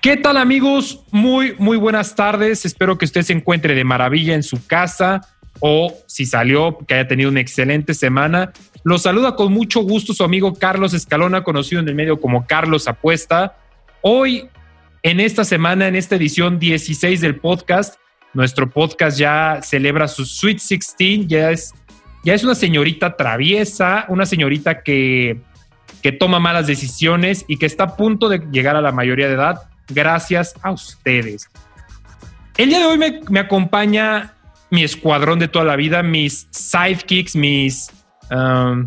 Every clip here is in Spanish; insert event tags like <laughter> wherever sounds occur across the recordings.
¿Qué tal amigos? Muy, muy buenas tardes. Espero que usted se encuentre de maravilla en su casa o si salió, que haya tenido una excelente semana. Los saluda con mucho gusto su amigo Carlos Escalona, conocido en el medio como Carlos Apuesta. Hoy, en esta semana, en esta edición 16 del podcast, nuestro podcast ya celebra su Sweet 16, ya es, ya es una señorita traviesa, una señorita que, que toma malas decisiones y que está a punto de llegar a la mayoría de edad gracias a ustedes. El día de hoy me, acompaña mi escuadrón de toda la vida, mis sidekicks, mis, um,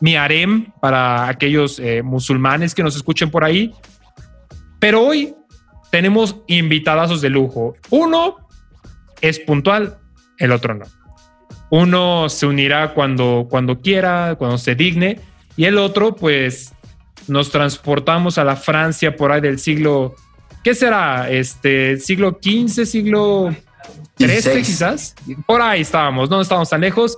mi harem para aquellos eh, musulmanes que nos escuchen por ahí. Pero hoy tenemos invitadazos de lujo. Uno es puntual, el otro no. Uno se unirá cuando, cuando quiera, cuando se digne, y el otro, pues, nos transportamos a la Francia por ahí del siglo ¿qué será? Este, siglo XV, siglo XIII quizás. Por ahí estábamos, no estábamos tan lejos.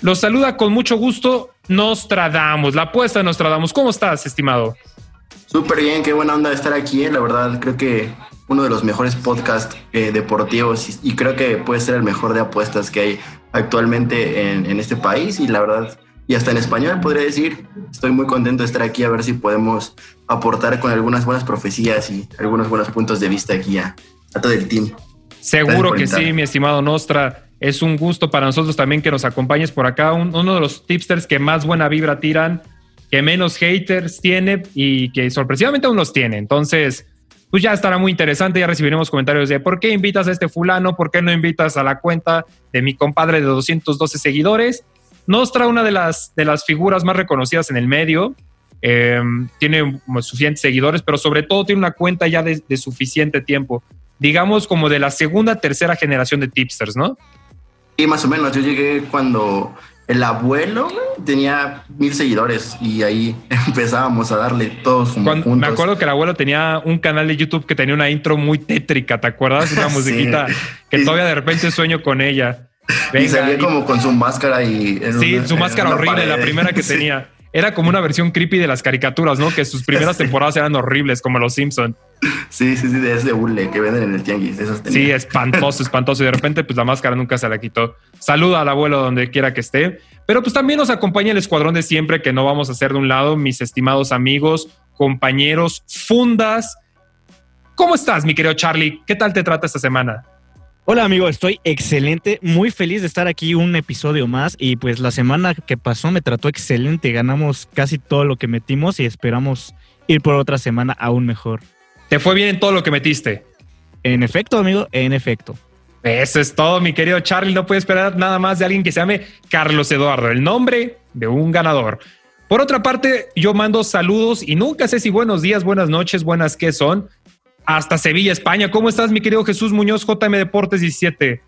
Los saluda con mucho gusto Nostradamus, la apuesta de Nostradamus. ¿Cómo estás, estimado? Súper bien, qué buena onda estar aquí, eh, la verdad. Creo que uno de los mejores podcasts eh, deportivos y, creo que puede ser el mejor de apuestas que hay actualmente en, en este país y la verdad y hasta en español podría decir. Estoy muy contento de estar aquí a ver si podemos aportar con algunas buenas profecías y algunos buenos puntos de vista aquí a, todo el team. Seguro que sí, mi estimado Nostra. Es un gusto para nosotros también que nos acompañes por acá. uno de los tipsters que más buena vibra tiran, que menos haters tiene y que sorpresivamente aún los tiene. Entonces, pues ya estará muy interesante. Ya recibiremos comentarios de por qué invitas a este fulano, por qué no invitas a la cuenta de mi compadre de 212 seguidores. Nostra, una de las, de las figuras más reconocidas en el medio, em, tiene suficientes seguidores, pero sobre todo tiene una cuenta ya de, suficiente tiempo, digamos como de la segunda, tercera generación de tipsters, ¿no? Sí, más o menos. Yo llegué cuando el abuelo tenía mil seguidores y ahí <laughs> empezábamos a darle todos juntos. Me acuerdo que el abuelo tenía un canal de YouTube que tenía una intro muy tétrica, ¿te acuerdas? Una <laughs> musiquita que todavía de repente sueño con ella y salía como con su máscara y... sí, su máscara horrible, la primera que <laughs> tenía. Era como una versión creepy de las caricaturas, ¿no? Que sus primeras <laughs> temporadas eran horribles, como Los Simpson. Sí, sí, sí, de ese hule que venden en el tianguis. sí, espantoso, <laughs> espantoso. Y de repente, pues la máscara nunca se la quitó. Saluda al abuelo donde quiera que esté. Pero pues también nos acompaña el escuadrón de siempre, que no vamos a hacer de un lado, mis estimados amigos, compañeros, fundas. ¿Cómo estás, mi querido Charlie? ¿Qué tal te trata esta semana? Hola amigo, estoy excelente, muy feliz de estar aquí un episodio más y pues la semana que pasó me trató excelente, ganamos casi todo lo que metimos y esperamos ir por otra semana aún mejor. ¿Te fue bien en todo lo que metiste? En efecto, amigo, en efecto. Eso es todo, mi querido Charlie. No puede esperar nada más de alguien que se llame Carlos Eduardo, el nombre de un ganador. Por otra parte, yo mando saludos y nunca sé si buenos días, buenas noches, buenas qué son hasta Sevilla, España. ¿Cómo estás, mi querido Jesús Muñoz, JM Deportes 17?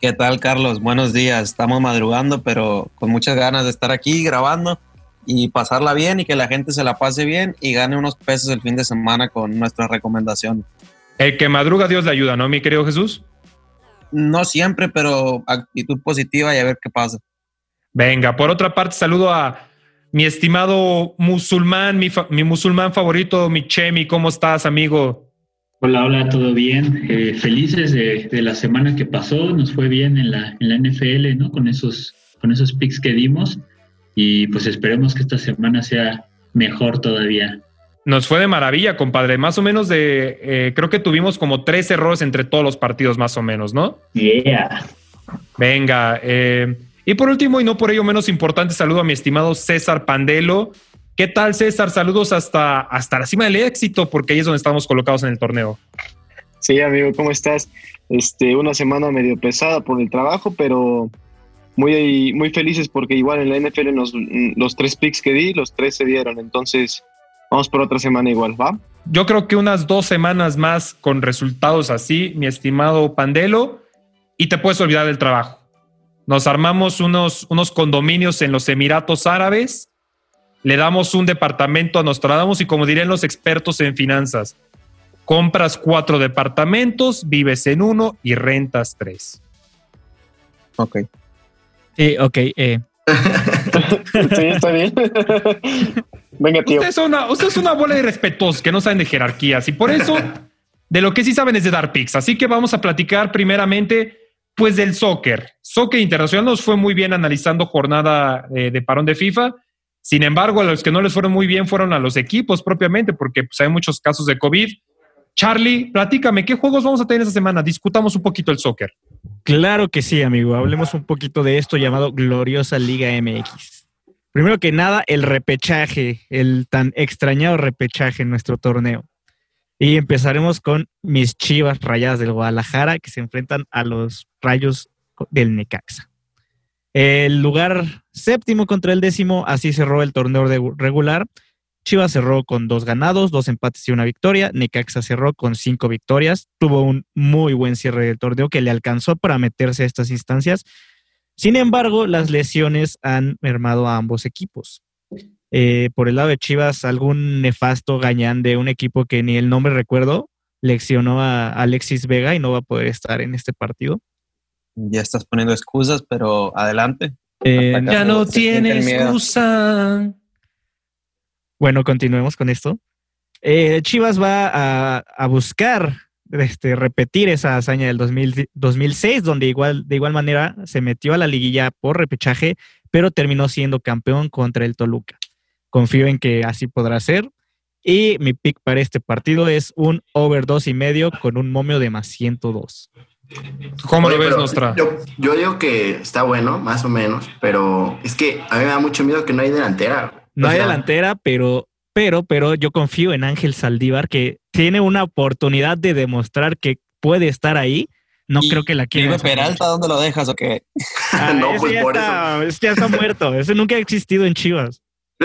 ¿Qué tal, Carlos? Buenos días. Estamos madrugando, pero con muchas ganas de estar aquí grabando y pasarla bien y que la gente se la pase bien y gane unos pesos el fin de semana con nuestra recomendación. El que madruga, Dios le ayuda, ¿no, mi querido Jesús? No siempre, pero actitud positiva y a ver qué pasa. Venga, por otra parte, saludo a mi estimado musulmán, mi, mi musulmán favorito, mi Chemi. ¿Cómo estás, amigo? Hola, hola, ¿todo bien? Eh, felices de, la semana que pasó, nos fue bien en la, en la NFL, ¿no? Con esos, con esos picks que dimos y pues esperemos que esta semana sea mejor todavía. Nos fue de maravilla, compadre. Más o menos de, eh, creo que tuvimos como tres errores entre todos los partidos, más o menos, ¿no? Yeah. Venga. Eh, y por último, y no por ello menos importante, saludo a mi estimado César Pandelo, ¿Qué tal, César? Saludos hasta, hasta la cima del éxito, porque ahí es donde estamos colocados en el torneo. Sí, amigo, ¿cómo estás? Este, una semana medio pesada por el trabajo, pero muy, muy felices porque igual en la NFL los tres picks que di, los tres se dieron. Entonces, vamos por otra semana igual, ¿va? Yo creo que unas dos semanas más con resultados así, mi estimado Pandelo, y te puedes olvidar del trabajo. Nos armamos unos, unos condominios en los Emiratos Árabes, le damos un departamento a Nostradamus y como dirían los expertos en finanzas, compras cuatro departamentos, vives en uno y rentas tres. Ok. Sí, ok. Eh. <laughs> sí, está bien. <laughs> Venga, tío. Usted es, una, usted es una bola de respetos que no saben de jerarquías y por eso de lo que sí saben es de dar picks. Así que vamos a platicar primeramente pues del soccer. Soccer internacional nos fue muy bien analizando jornada eh, de parón de FIFA. Sin embargo, a los que no les fueron muy bien fueron a los equipos propiamente, porque pues, hay muchos casos de COVID. Charlie, platícame, ¿qué juegos vamos a tener esta semana? Discutamos un poquito el soccer. Claro que sí, amigo. Hablemos un poquito de esto llamado Gloriosa Liga MX. Primero que nada, el repechaje, el tan extrañado repechaje en nuestro torneo. Y empezaremos con mis chivas rayadas del Guadalajara que se enfrentan a los rayos del Necaxa. El lugar séptimo contra el décimo, así cerró el torneo regular. Chivas cerró con dos ganados, dos empates y una victoria. Necaxa cerró con cinco victorias. Tuvo un muy buen cierre del torneo que le alcanzó para meterse a estas instancias. Sin embargo, las lesiones han mermado a ambos equipos. Eh, por el lado de Chivas, algún nefasto gañán de un equipo que ni el nombre recuerdo, leccionó a Alexis Vega y no va a poder estar en este partido. Ya estás poniendo excusas, pero adelante. Eh, ya no tiene excusa. Bueno, continuemos con esto. Eh, Chivas va a, buscar este, repetir esa hazaña del 2006, donde igual, de igual manera se metió a la liguilla por repechaje, pero terminó siendo campeón contra el Toluca. Confío en que así podrá ser. Y mi pick para este partido es un over 2 y medio con un momio de más 102. ¿Cómo lo ves, Nostra? Yo, yo, digo que está bueno, más o menos, pero es que a mí me da mucho miedo que no hay delantera. No hay delantera, pero, pero, pero yo confío en Ángel Saldívar que tiene una oportunidad de demostrar que puede estar ahí. No creo que la quiera. Peralta dónde lo dejas o qué? <laughs> Ah, no, pues ya por está, eso. ya está muerto. Ese nunca ha existido en Chivas.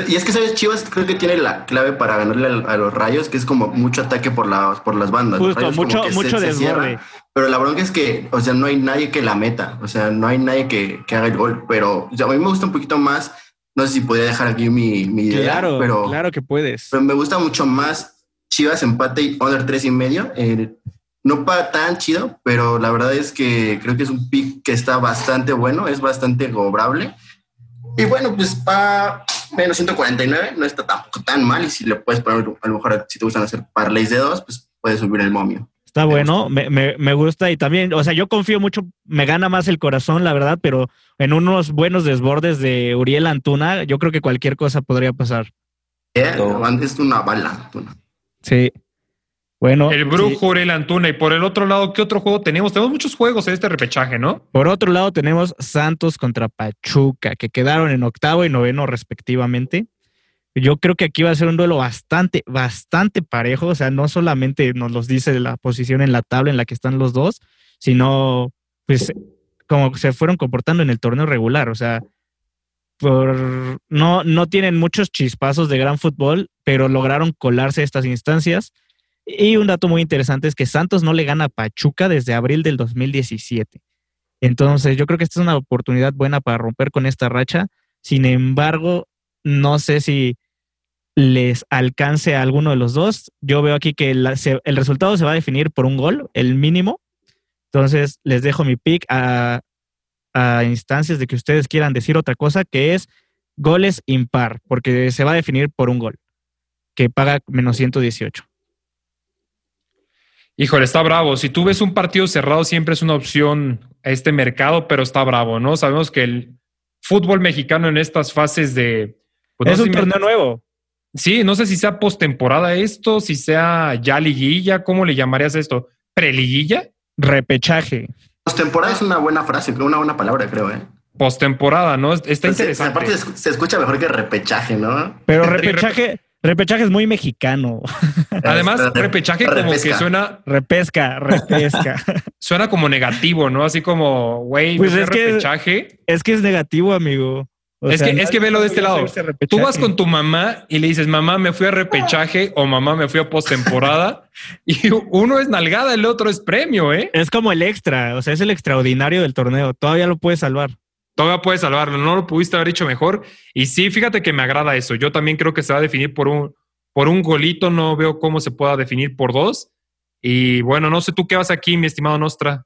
Y es que, ¿sabes? Chivas creo que tiene la clave para ganarle a, los rayos, que es como mucho ataque por, la, por las bandas. Justo, mucho, mucho desborde. pero la bronca es que, o sea, no hay nadie que la meta. O sea, no hay nadie que, que haga el gol. Pero a mí me gusta un poquito más no sé si podría dejar aquí mi, mi idea. Claro, pero, claro que puedes. Pero me gusta mucho más Chivas empate y under tres y medio. Eh, no para tan chido, pero la verdad es que creo que es un pick que está bastante bueno, es bastante cobrable. Y bueno, pues para menos 149 no está tampoco tan mal. Y si le puedes poner, a lo mejor si te gustan hacer parlays de dos, pues puedes subir el momio. Está bueno, me, me, me, gusta y también, o sea, yo confío mucho, me gana más el corazón, la verdad, pero en unos buenos desbordes de Uriel Antuna, yo creo que cualquier cosa podría pasar. es una bala, Antuna. Sí. Bueno. El brujo Uriel Antuna. Y por el otro lado, ¿qué otro juego tenemos? Tenemos muchos juegos en este repechaje, ¿no? Por otro lado, tenemos Santos contra Pachuca, que quedaron en octavo y noveno respectivamente. Yo creo que aquí va a ser un duelo bastante, bastante parejo. O sea, no solamente nos los dice la posición en la tabla en la que están los dos, sino pues como se fueron comportando en el torneo regular. O sea, por, no, no tienen muchos chispazos de gran fútbol, pero lograron colarse estas instancias. Y un dato muy interesante es que Santos no le gana a Pachuca desde abril del 2017. Entonces, yo creo que esta es una oportunidad buena para romper con esta racha. Sin embargo, no sé si les alcance a alguno de los dos. Yo veo aquí que el, resultado se va a definir por un gol, el mínimo. Entonces les dejo mi pick a, a instancias de que ustedes quieran decir otra cosa, que es goles impar, porque se va a definir por un gol, que paga menos 118. Híjole, está bravo. Si tú ves un partido cerrado, siempre es una opción a este mercado, pero está bravo, ¿no? Sabemos que el fútbol mexicano en estas fases de pues es un torneo nuevo. Sí, no sé si sea postemporada esto, si sea ya liguilla, ¿cómo le llamarías esto? ¿Preliguilla? Repechaje. Postemporada es una buena frase, creo, una buena palabra, creo, ¿eh? Postemporada, ¿no? Está interesante. Aparte se escucha mejor que repechaje, ¿no? Pero <laughs> repechaje, Repechaje es muy mexicano. <laughs> Además, repechaje como que suena, Repesca, repesca. <laughs> suena como negativo, ¿no? Así como, güey, Pues es que- repechaje. es que es negativo, amigo. O Es sea, que- es que velo de este lado. Tú vas con tu mamá y le dices, mamá, me fui a repechaje o mamá, me fui a postemporada. <laughs> y uno es nalgada, el otro es premio, ¿eh? Es como el extra, o sea, es el extraordinario del torneo. Todavía lo puedes salvar. Todavía puedes salvarlo, no lo pudiste haber hecho mejor. Y sí, fíjate que me agrada eso. Yo también creo que se va a definir por un, por un golito, no veo cómo se pueda definir por dos. Y bueno, no sé tú qué vas aquí, mi estimado Nostra.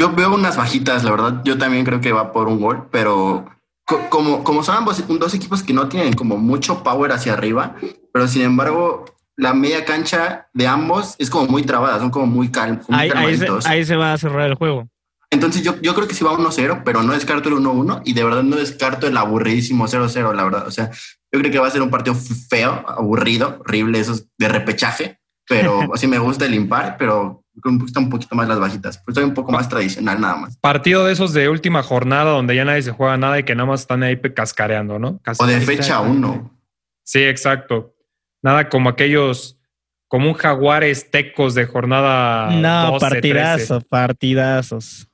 Yo veo unas bajitas, la verdad. Yo también creo que va por un gol, pero co- como, como son ambos dos equipos que no tienen como mucho power hacia arriba, pero sin embargo, la media cancha de ambos es como muy trabada, son como muy, cal, muy Ahí, ahí se, calmaditos. ahí se va a cerrar el juego. Entonces yo, yo creo que sí va 1-0, pero no descarto el 1-1 y de verdad no descarto el aburridísimo 0-0, la verdad. O sea, yo creo que va a ser un partido feo, aburrido, horrible, esos de repechaje, pero <laughs> así me gusta el impar, pero me gustan un poquito más las bajitas. Pues soy un poco más tradicional nada más. Partido de esos de última jornada donde ya nadie se juega nada y que nada más están ahí cascareando, ¿no? O de fecha 1. Sí, exacto. Nada como aquellos, como un jaguares tecos de jornada. no, 12, partidazo, 13. partidazos.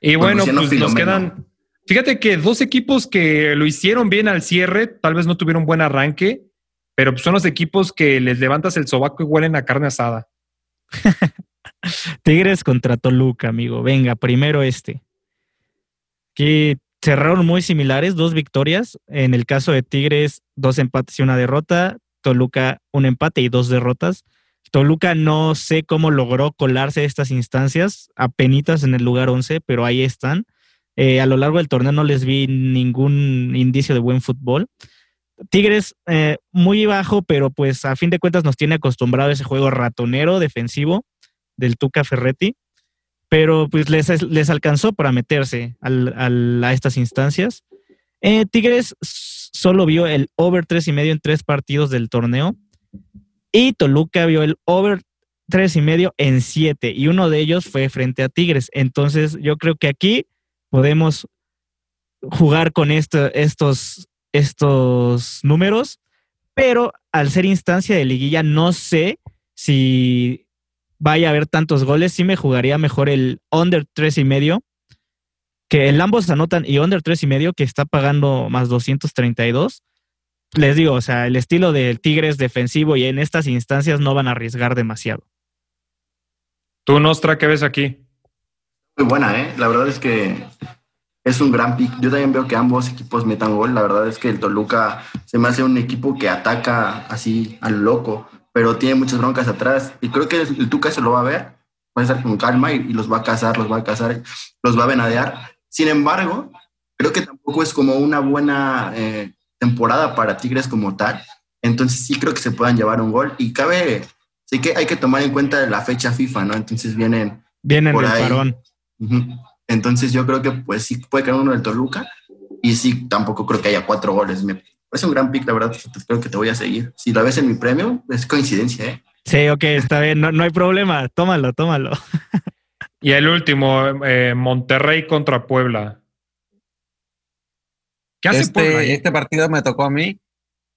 Y Con bueno, pues nos quedan. Fíjate que dos equipos que lo hicieron bien al cierre, tal vez no tuvieron buen arranque, pero pues son los equipos que les levantas el sobaco y huelen a carne asada. <laughs> Tigres contra Toluca, amigo. Venga, primero este. Que cerraron muy similares, dos victorias. En el caso de Tigres, dos empates y una derrota. Toluca, un empate y dos derrotas. Toluca no sé cómo logró colarse estas instancias, apenitas en el lugar 11, pero ahí están. Eh, a lo largo del torneo no les vi ningún indicio de buen fútbol. Tigres eh, muy bajo, pero pues a fin de cuentas nos tiene acostumbrado a ese juego ratonero defensivo del Tuca Ferretti, pero pues les, alcanzó para meterse a estas instancias. Eh, Tigres solo vio el over tres y medio en tres partidos del torneo y Toluca vio el over tres y medio en siete y uno de ellos fue frente a Tigres. Entonces yo creo que aquí podemos jugar con esto, estos, estos números, pero al ser instancia de liguilla no sé si vaya a haber tantos goles, sí me jugaría mejor el under tres y medio, que el ambos anotan y under tres y medio que está pagando más 232. Les digo, o sea, el estilo del Tigres defensivo y en estas instancias no van a arriesgar demasiado. Tú, Nostra, ¿qué ves aquí? Muy buena, ¿eh? La verdad es que es un gran pick. Yo también veo que ambos equipos metan gol. La verdad es que el Toluca se me hace un equipo que ataca así al loco, pero tiene muchas broncas atrás. Y creo que el Tuca se lo va a ver, va a estar con calma y, y los va a cazar, los va a cazar, los va a venadear. Sin embargo, creo que tampoco es como una buena eh, temporada para Tigres como tal. Entonces sí creo que se puedan llevar un gol. Y cabe, sí que hay que tomar en cuenta la fecha FIFA, ¿no? Entonces vienen... Vienen por del ahí. parón. Entonces yo creo que pues sí puede caer uno del Toluca y sí tampoco creo que haya cuatro goles. Me parece un gran pick, la verdad. Creo que te voy a seguir. Si lo ves en mi premio, es coincidencia, ¿eh? Sí, ok, está bien, no, no hay problema. Tómalo, tómalo. <laughs> Y el último, eh, Monterrey contra Puebla. ¿Qué hace este, Puebla ahí? este partido me tocó a mí.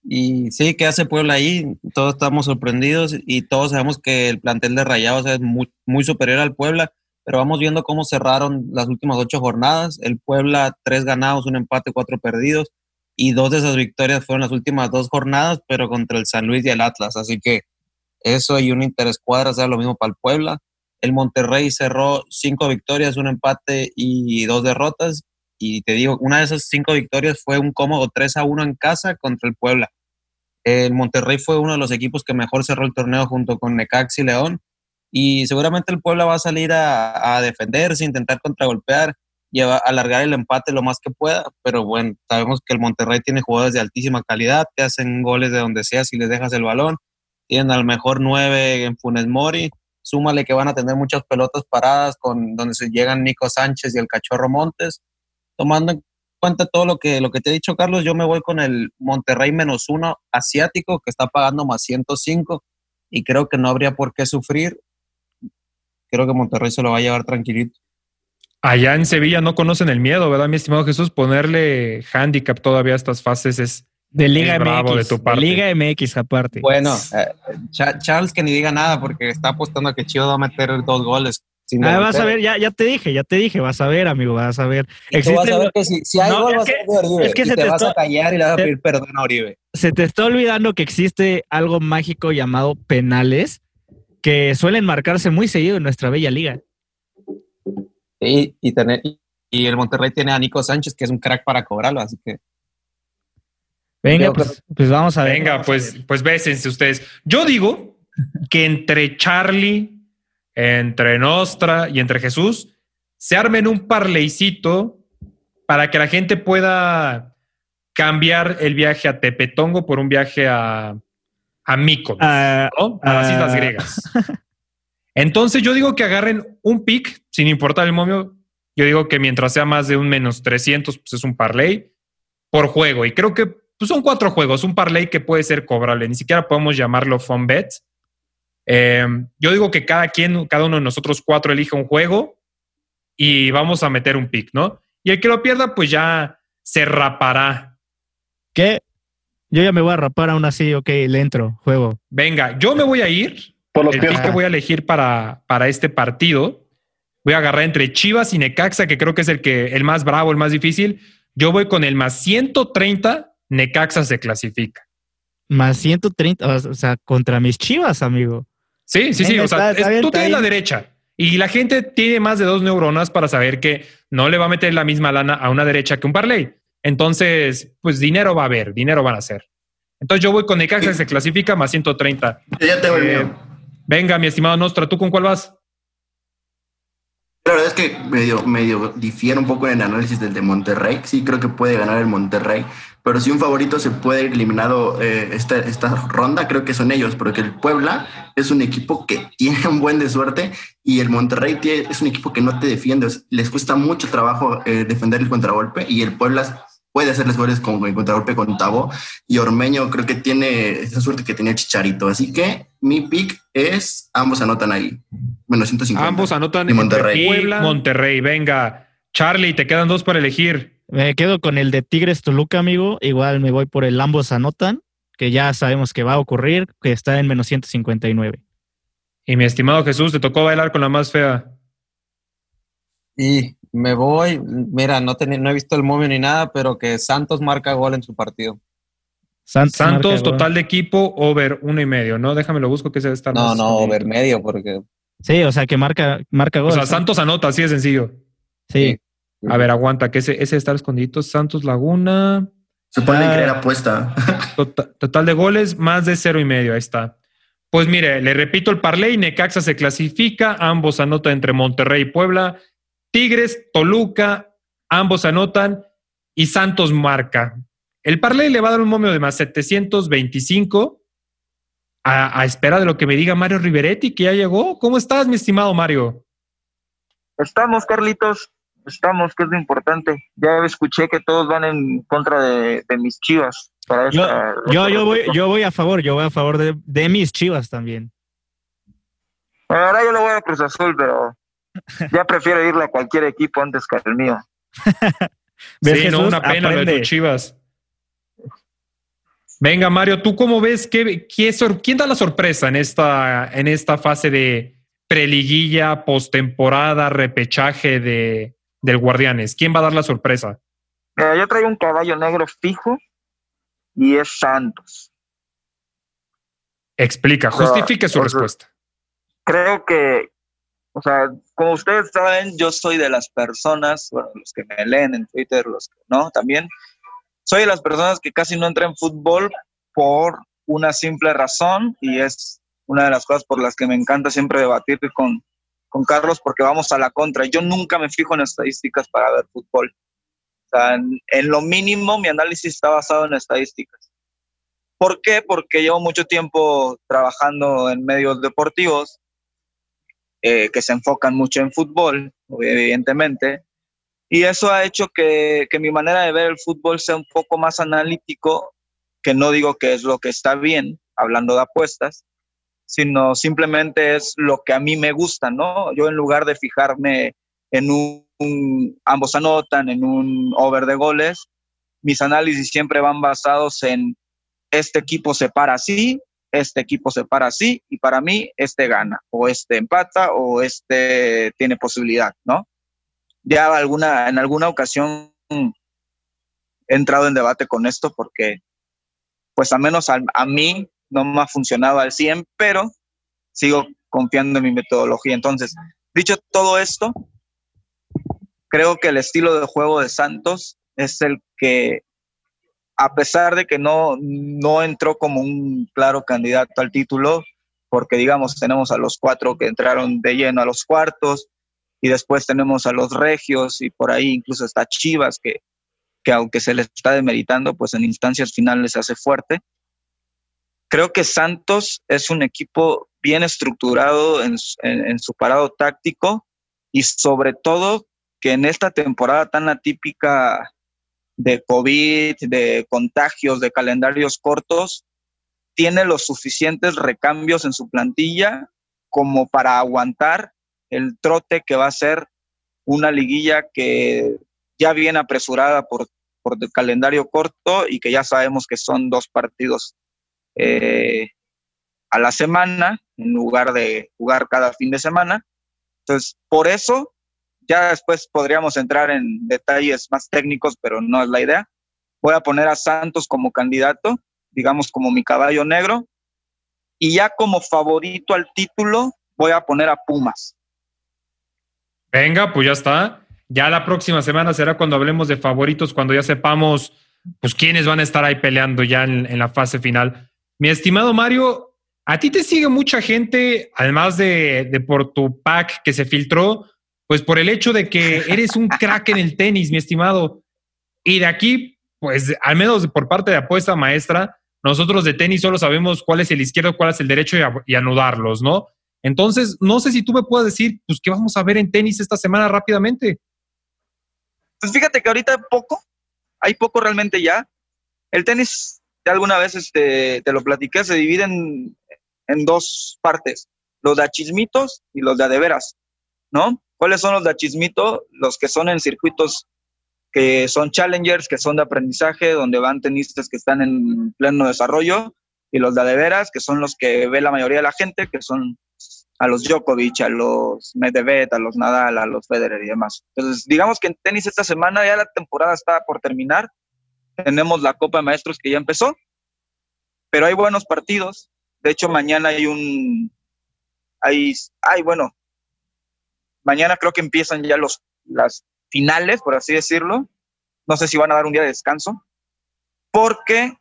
Y sí, ¿qué hace Puebla ahí? Todos estamos sorprendidos y todos sabemos que el plantel de Rayados es muy, muy superior al Puebla, pero vamos viendo cómo cerraron las últimas ocho jornadas. El Puebla, tres ganados, un empate, cuatro perdidos. Y dos de esas victorias fueron las últimas dos jornadas, pero contra el San Luis y el Atlas. Así que eso y un interescuadra sea lo mismo para el Puebla. El Monterrey cerró cinco victorias, un empate y dos derrotas. Y te digo, una de esas cinco victorias fue un cómodo 3 a 1 en casa contra el Puebla. El Monterrey fue uno de los equipos que mejor cerró el torneo junto con Necax y León. Y seguramente el Puebla va a salir a, defenderse, intentar contragolpear, llevar, alargar el empate lo más que pueda. Pero bueno, sabemos que el Monterrey tiene jugadores de altísima calidad, te hacen goles de donde sea si les dejas el balón. Tienen al mejor 9 en Funes Mori. Súmale que van a tener muchas pelotas paradas con donde se llegan Nico Sánchez y el Cachorro Montes. Tomando en cuenta todo lo que, lo que te he dicho, Carlos, yo me voy con el Monterrey menos uno asiático que está pagando más 105 y creo que no habría por qué sufrir. Creo que Monterrey se lo va a llevar tranquilito. Allá en Sevilla no conocen el miedo, ¿verdad, mi estimado Jesús? Ponerle handicap todavía a estas fases es De Liga MX. de tu parte. Liga MX aparte. Bueno, eh, Cha- Charles que ni diga nada porque está apostando a que Chivas va a meter dos goles. Sin Ah, vas a ver, ya, ya te dije, ya te dije, vas a ver, amigo, vas a ver. Y tú vas a Existe- ver que si, si hay No, gol vas a ver de Oribe. es que y se te, te vas a está- callar y le vas a se- pedir perdón a Oribe. se te está olvidando que existe algo mágico llamado penales que suelen marcarse muy seguido en nuestra bella liga. Y, y, tener, y, el Monterrey tiene a Nico Sánchez, que es un crack para cobrarlo, así que Venga, pues, pues vamos a ver. Venga, pues, pues bésense ustedes. Yo digo que entre Charlie, entre Nostra y entre Jesús se armen un parleycito para que la gente pueda cambiar el viaje a Tepetongo por un viaje a, a Mykonos, Ah, ¿no? A las ah. Islas Griegas. <laughs> Entonces yo digo que agarren un pick, sin importar el momio. Yo digo que mientras sea más de un menos 300, pues es un parlay por juego. Y creo que pues, son cuatro juegos, un parlay que puede ser cobrable. Ni siquiera podemos llamarlo fun bet. Eh, yo digo que cada quien, cada uno de nosotros cuatro elige un juego y vamos a meter un pick, ¿no? Y el que lo pierda, pues ya se rapará. ¿Qué? Yo ya me voy a rapar aún así, ok, le entro, juego. Venga, yo me voy a ir. Por los el pick que voy a elegir para, para este partido, voy a agarrar entre Chivas y Necaxa, que creo que es el, que, el más bravo, el más difícil. Yo voy con el más 130, Necaxa se clasifica. Más 130, o sea, contra mis chivas, amigo. Sí, sí, sí. Venga, O sea, está- está es- bien, tú tienes la derecha y la gente tiene más de dos neuronas para saber que no le va a meter la misma lana a una derecha que un parlay. Entonces, pues dinero va a haber, dinero van a hacer. Entonces yo voy con Necaxa que se clasifica más 130. Yo ya tengo el Eh, mío. Venga, mi estimado Nostra, ¿tú con cuál vas? La verdad es que medio, medio difiere un poco en el análisis del de Monterrey. Sí, creo que puede ganar el Monterrey, pero si un favorito se puede ir eliminado eh, esta, esta ronda, creo que son ellos, porque el Puebla es un equipo que <laughs> tiene un buen de suerte y el Monterrey tiene- es un equipo que no te defiende. Les cuesta mucho trabajo eh, defender el contragolpe y el Puebla puede hacerles goles con el contragolpe con Tabo y Ormeño creo que tiene esa suerte que tenía Chicharito. Así que mi pick es, ambos anotan ahí, menos 150. Ambos anotan Y Monterrey. Puebla, Monterrey. Venga, Charlie, te quedan dos para elegir. Me quedo con el de Tigres Toluca, amigo. Igual me voy por el ambos anotan, que ya sabemos que va a ocurrir, que está en menos 159. Y mi estimado Jesús, te tocó bailar con la más fea. Y me voy, mira, no, no he visto el momio ni nada, pero que Santos marca gol en su partido. Santos, Santos, marca gol. total de equipo, over uno y medio, ¿no? Déjame lo busco que se debe estar No, más no, over medio, porque Sí, o sea, que marca, marca gol. O sea, Santos anota, así de sencillo. Sí. A ver, aguanta, que ese, ese está escondido. Santos Laguna. Se pueden Ah. creer apuesta. <laughs> Tota- total de goles, más de cero y medio. Ahí está. Pues mire, le repito el parlay. Necaxa se clasifica. Ambos anotan entre Monterrey y Puebla. Tigres, Toluca, ambos anotan. Y Santos marca. El parlay le va a dar un momio de más 725. A, a espera de lo que me diga Mario Riveretti, que ya llegó. ¿Cómo estás, mi estimado Mario? Estamos, Carlitos, estamos, que es lo importante. Ya escuché que todos van en contra de, de mis chivas. Para Yo, esta- yo, yo, voy, yo voy a favor, yo voy a favor de, de mis chivas también. Ahora yo le voy a Cruz Azul, pero ya <laughs> prefiero irle a cualquier equipo antes que al mío. <laughs> ¿Ves, Sí, no, una pena lo de Aprende. tus chivas. Venga, Mario, ¿tú cómo ves? ¿Qué, qué sor- ¿Quién da la sorpresa en esta, en esta fase de preliguilla, postemporada, repechaje de, del Guardianes? ¿Quién va a dar la sorpresa? Mira, yo traigo un caballo negro fijo y es Santos. Explica, justifique su o sea, respuesta. Creo que, o sea, como ustedes saben, yo soy de las personas, bueno, los que me leen en Twitter, los que no, también, soy de las personas que casi no entran en fútbol por una simple razón y es una de las cosas por las que me encanta siempre debatir con, con Carlos porque vamos a la contra. Yo nunca me fijo en estadísticas para ver fútbol. O sea, en, en lo mínimo mi análisis está basado en estadísticas. ¿Por qué? Porque llevo mucho tiempo trabajando en medios deportivos eh, que se enfocan mucho en fútbol, evidentemente, y eso ha hecho que, que mi manera de ver el fútbol sea un poco más analítico, que no digo que es lo que está bien, hablando de apuestas, sino simplemente es lo que a mí me gusta, ¿no? Yo en lugar de fijarme en un, ambos anotan, en un over de goles, mis análisis siempre van basados en este equipo se para así, este equipo se para así y para mí este gana o este empata o este tiene posibilidad, ¿no? Ya alguna, en alguna ocasión he entrado en debate con esto porque pues a menos a mí no me ha funcionado al 100, pero sigo confiando en mi metodología. Entonces, dicho todo esto, creo que el estilo de juego de Santos es el que a pesar de que no, no entró como un claro candidato al título, porque digamos tenemos a los cuatro que entraron de lleno a los cuartos, y después tenemos a los regios, y por ahí incluso está Chivas, que, que aunque se les está demeritando, pues en instancias finales se hace fuerte. Creo que Santos es un equipo bien estructurado en, su parado táctico y sobre todo que en esta temporada tan atípica de COVID, de contagios, de calendarios cortos, tiene los suficientes recambios en su plantilla como para aguantar el trote que va a ser una liguilla que ya viene apresurada por, por el calendario corto y que ya sabemos que son dos partidos eh, a la semana en lugar de jugar cada fin de semana. Entonces, por eso ya después podríamos entrar en detalles más técnicos, pero no es la idea. Voy a poner a Santos como candidato, digamos como mi caballo negro. Y ya como favorito al título, voy a poner a Pumas. Venga, pues ya está. Ya la próxima semana será cuando hablemos de favoritos, cuando ya sepamos pues quiénes van a estar ahí peleando ya en, en la fase final. Mi estimado Mario, a ti te sigue mucha gente, además de, por tu pack que se filtró, pues por el hecho de que eres un crack en el tenis, mi estimado. Y de aquí, pues al menos por parte de apuesta maestra, nosotros de tenis solo sabemos cuál es el izquierdo, cuál es el derecho y, anudarlos, ¿no? Entonces, no sé si tú me puedes decir, pues, ¿qué vamos a ver en tenis esta semana rápidamente? Pues fíjate que ahorita poco, hay poco realmente ya. El tenis, de alguna vez este, te lo platiqué, se divide en, en dos partes, los de chismitos y los de adeveras, ¿no? ¿Cuáles son los de Chismito? Los que son en circuitos que son challengers, que son de aprendizaje, donde van tenistas que están en pleno desarrollo, y los de adeveras, que son los que ve la mayoría de la gente, que son a los Djokovic, a los Medvedev, a los Nadal, a los Federer y demás. Entonces, digamos que en tenis esta semana ya la temporada está por terminar. Tenemos la Copa de Maestros que ya empezó, pero hay buenos partidos. De hecho, mañana hay un, hay, hay bueno, Mañana creo que empiezan ya los, las finales, por así decirlo. No sé si van a dar un día de descanso, porque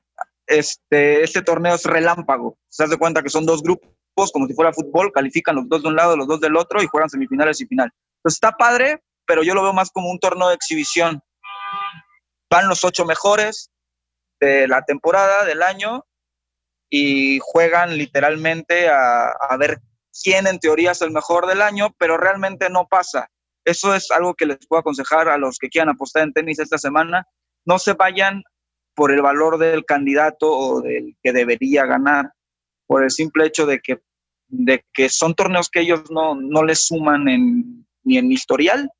este, este torneo es relámpago. Se das cuenta que son dos grupos, como si fuera fútbol, califican los dos de un lado, los dos del otro y juegan semifinales y final. Entonces está padre, pero yo lo veo más como un torneo de exhibición. Van los ocho mejores de la temporada, del año, y juegan literalmente a, ver quién en teoría es el mejor del año, pero realmente no pasa. Eso es algo que les puedo aconsejar a los que quieran apostar en tenis esta semana. No se vayan por el valor del candidato o del que debería ganar, por el simple hecho de que, de que son torneos que ellos no, no les suman ni en historial,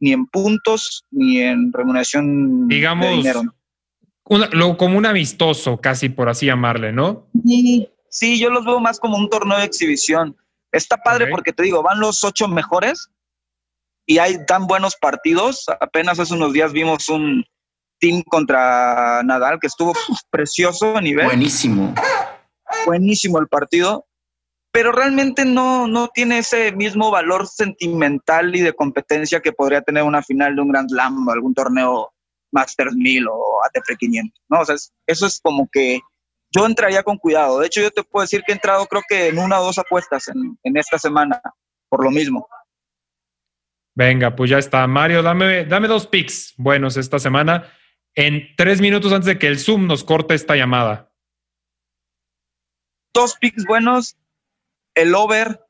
ni en puntos, ni en remuneración Digamos, de dinero. lo, como un amistoso, casi por así llamarle, ¿no? Sí, sí, yo los veo más como un torneo de exhibición. Está padre okay. porque te digo, van los ocho mejores y hay tan buenos partidos. Apenas hace unos días vimos un team contra Nadal que estuvo precioso a nivel. Buenísimo. Buenísimo el partido, pero realmente no, no tiene ese mismo valor sentimental y de competencia que podría tener una final de un Grand Slam o algún torneo Masters 1000 o ATP 500. ¿no? O sea, eso es como que yo entraría con cuidado. De hecho, yo te puedo decir que he entrado creo que en una o dos apuestas en, en esta semana, por lo mismo. Venga, pues ya está. Mario, dame, dame dos picks buenos esta semana en tres minutos antes de que el Zoom nos corte esta llamada. Dos picks buenos. El over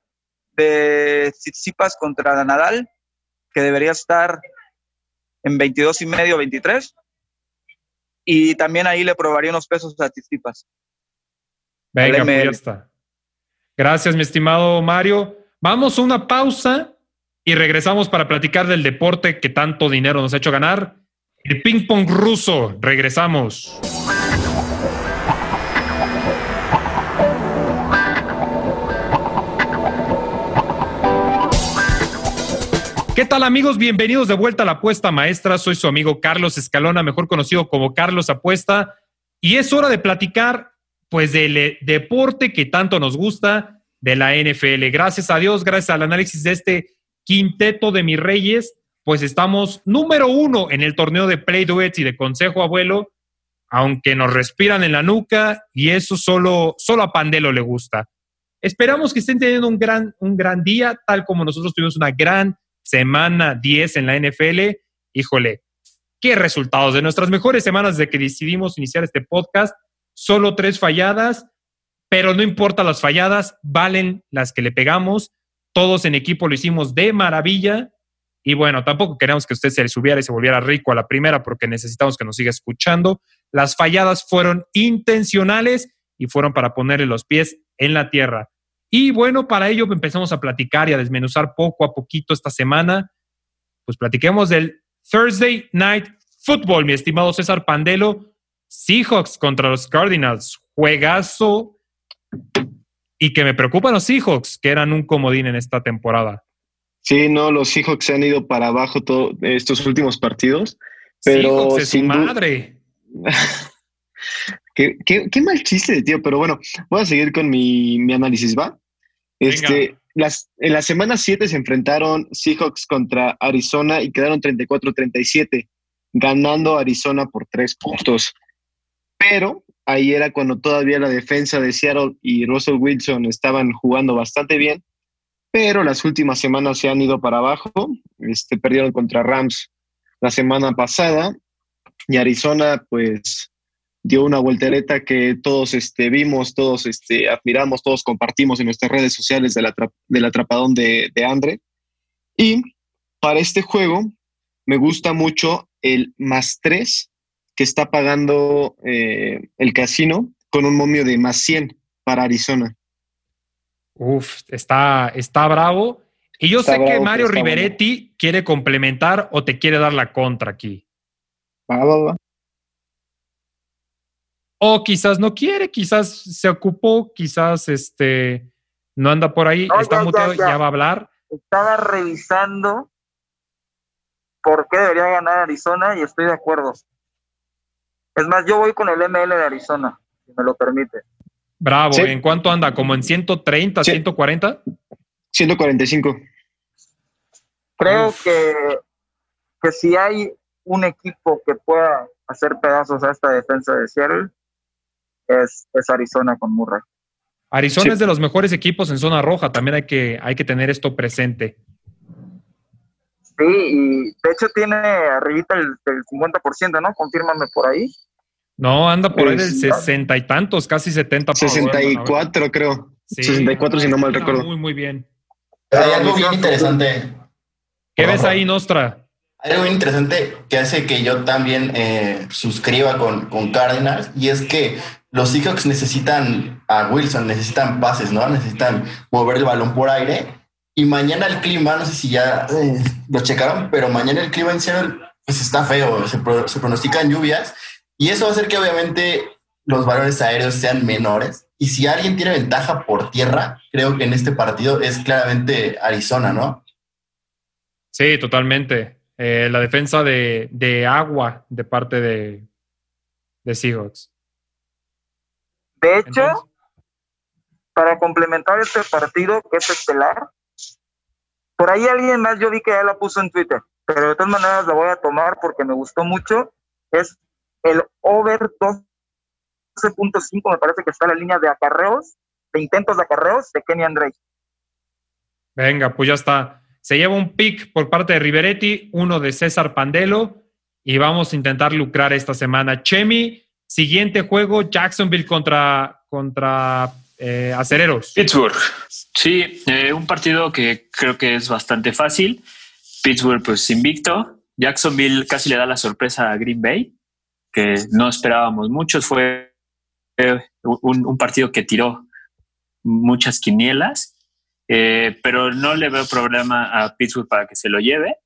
de Tsitsipas contra Nadal, que debería estar en 22 y medio, 23 y también ahí le probaría unos pesos a Tsitsipas. Venga, pues ya está. Gracias, mi estimado Mario. Vamos a una pausa y regresamos para platicar del deporte que tanto dinero nos ha hecho ganar, El ping pong ruso. Regresamos. Tal amigos? Bienvenidos de vuelta a la apuesta maestra. Soy su amigo Carlos Escalona, mejor conocido como Carlos Apuesta. Y es hora de platicar pues del eh, deporte que tanto nos gusta, de la NFL. Gracias a Dios, gracias al análisis de este quinteto de mis reyes, pues estamos número uno en el torneo de Play Duets y de Consejo Abuelo, aunque nos respiran en la nuca y eso solo, solo a Pandelo le gusta. Esperamos que estén teniendo un gran, un gran día, tal como nosotros tuvimos una gran semana 10 en la NFL. Híjole, qué resultados de nuestras mejores semanas desde que decidimos iniciar este podcast. Solo tres falladas, pero no importa las falladas, valen las que le pegamos. Todos en equipo lo hicimos de maravilla. Y bueno, tampoco queremos que usted se subiera y se volviera rico a la primera porque necesitamos que nos siga escuchando. Las falladas fueron intencionales y fueron para ponerle los pies en la tierra. Y bueno, para ello empezamos a platicar y a desmenuzar poco a poquito esta semana. Pues platiquemos del Thursday Night Football, mi estimado César Pandelo. Seahawks contra los Cardinals. Juegazo. Y que me preocupan los Seahawks, que eran un comodín en esta temporada. Sí, no, los Seahawks se han ido para abajo todos estos últimos partidos. Pero Seahawks es su madre. <laughs> qué, qué, qué, mal chiste, tío. Pero bueno, voy a seguir con mi, mi análisis, ¿va? Este, las, en la semana 7 se enfrentaron Seahawks contra Arizona y quedaron 34-37, ganando Arizona por tres puntos. Pero ahí era cuando todavía la defensa de Seattle y Russell Wilson estaban jugando bastante bien, pero las últimas semanas se han ido para abajo. Este, perdieron contra Rams la semana pasada y Arizona, pues dio una voltereta que todos este, vimos, todos este, admiramos, todos compartimos en nuestras redes sociales del, atrap del atrapadón de, de Andre. Y para este juego me gusta mucho el más 3 que está pagando eh, el casino con un momio de más 100 para Arizona. Uf, está, está bravo. Y yo Está sé que Mario Riveretti quiere complementar o te quiere dar la contra aquí. Va, va, va. O quizás no quiere, quizás se ocupó, quizás este no anda por ahí, No, está ya, ya, muteado, ya, ya. va a hablar. Estaba revisando por qué debería ganar Arizona y estoy de acuerdo. Es más, yo voy con el ML de Arizona, si me lo permite. Bravo, Sí. ¿en cuánto anda? ¿Como en 130, Sí. 140? 145. Creo Uf. que, que si hay un equipo que pueda hacer pedazos a esta defensa de Seattle, es, es Arizona con Murray. Arizona Sí. es de los mejores equipos en zona roja, también hay que, hay que tener esto presente. Sí, y de hecho tiene arribita el, el 50%, ¿no? Confírmame por ahí. No, anda por ahí del sesenta y tantos, casi 70. por hora, bueno, 64, creo. sí, 64, si no mal recuerdo. Muy, muy bien. Pero hay algo bien interesante. ¿Qué ves ahí, Nostra? Hay algo bien interesante que hace que yo también eh, suscriba con, con Cardinals y es que los Seahawks necesitan a Wilson, necesitan pases, ¿no? Necesitan mover el balón por aire. Y mañana el clima, no sé si ya eh, lo checaron, pero mañana el clima en Seattle pues está feo, se, pro- se pronostican lluvias y eso va a hacer que obviamente los valores aéreos sean menores. Y si alguien tiene ventaja por tierra, creo que en este partido es claramente Arizona, ¿no? Sí, totalmente. Eh, la defensa de, de agua de parte de, de Seahawks. De hecho, Entonces- para complementar este partido, que es estelar, por ahí alguien más yo vi que ya la puso en Twitter, pero de todas maneras la voy a tomar porque me gustó mucho. Es el over 12.5, me parece que está la línea de acarreos, de intentos de acarreos de Kenny Andre. Venga, pues ya está. Se lleva un pick por parte de Riveretti, uno de César Pandelo, y vamos a intentar lucrar esta semana. Chemi, siguiente juego, Jacksonville contra, contra eh, Acereros. Pittsburgh. Sí, eh, un partido que creo que es bastante fácil. Pittsburgh, pues invicto. Jacksonville casi le da la sorpresa a Green Bay, que no esperábamos mucho. Fue eh, un, un partido que tiró muchas quinielas, eh, pero no le veo problema a Pittsburgh para que se lo lleve.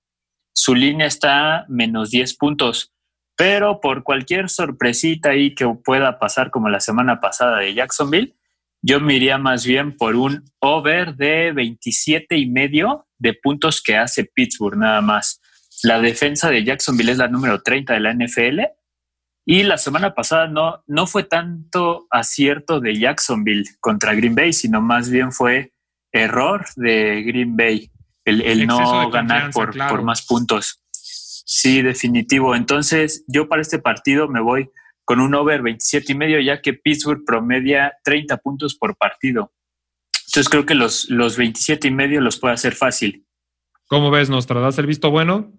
Su línea está menos 10 puntos. Pero por cualquier sorpresita ahí que pueda pasar como la semana pasada de Jacksonville, yo me iría más bien por un over de 27 y medio de puntos que hace Pittsburgh nada más. La defensa de Jacksonville es la número 30 de la NFL y la semana pasada no, no fue tanto acierto de Jacksonville contra Green Bay, sino más bien fue error de Green Bay, el, no ganar por, por más puntos. Sí, definitivo. Entonces, yo para este partido me voy con un over 27 y medio, ya que Pittsburgh promedia 30 puntos por partido. Entonces creo que los, los 27 y medio los puede hacer fácil. ¿Cómo ves, Nostradas? ¿El visto bueno?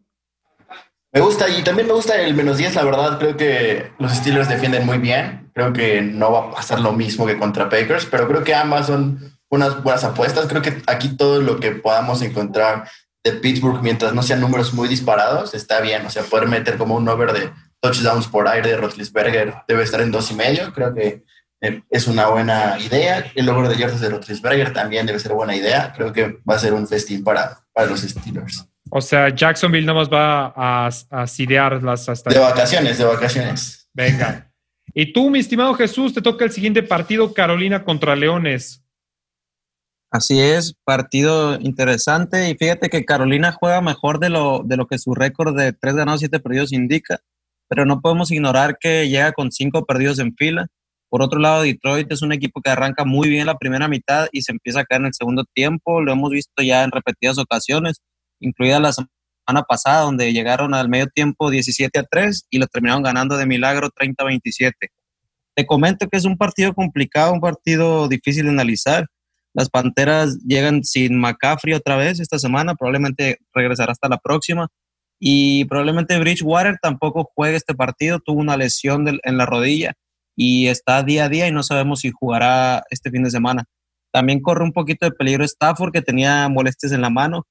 Me gusta y también me gusta el menos 10, la verdad. Creo que los Steelers defienden muy bien. Creo que no va a pasar lo mismo que contra Packers, pero creo que ambas son unas buenas apuestas. Creo que aquí todo lo que podamos encontrar de Pittsburgh, mientras no sean números muy disparados, está bien. O sea, poder meter como un over de touchdowns por aire de Rotlisberger debe estar en dos y medio. Creo que eh, es una buena idea. El over de yardas de Rotlisberger también debe ser buena idea. Creo que va a ser un festín para, para los Steelers. O sea, Jacksonville no más va a, a las hasta. De vacaciones, de vacaciones. Venga. Y tú, mi estimado Jesús, te toca el siguiente partido, Carolina contra Leones. Así es, partido interesante. Y fíjate que Carolina juega mejor de lo, de lo que su récord de tres ganados, siete perdidos indica. Pero no podemos ignorar que llega con cinco perdidos en fila. Por otro lado, Detroit es un equipo que arranca muy bien la primera mitad y se empieza a caer en el segundo tiempo. Lo hemos visto ya en repetidas ocasiones incluida la semana pasada, donde llegaron al medio tiempo 17 a 3 y lo terminaron ganando de milagro 30 a 27. Te comento que es un partido complicado, un partido difícil de analizar. Las Panteras llegan sin McCaffrey otra vez esta semana, probablemente regresará hasta la próxima. Y probablemente Bridgewater tampoco juegue este partido, tuvo una lesión en la rodilla y está día a día y no sabemos si jugará este fin de semana. También corre un poquito de peligro Stafford, que tenía molestias en la mano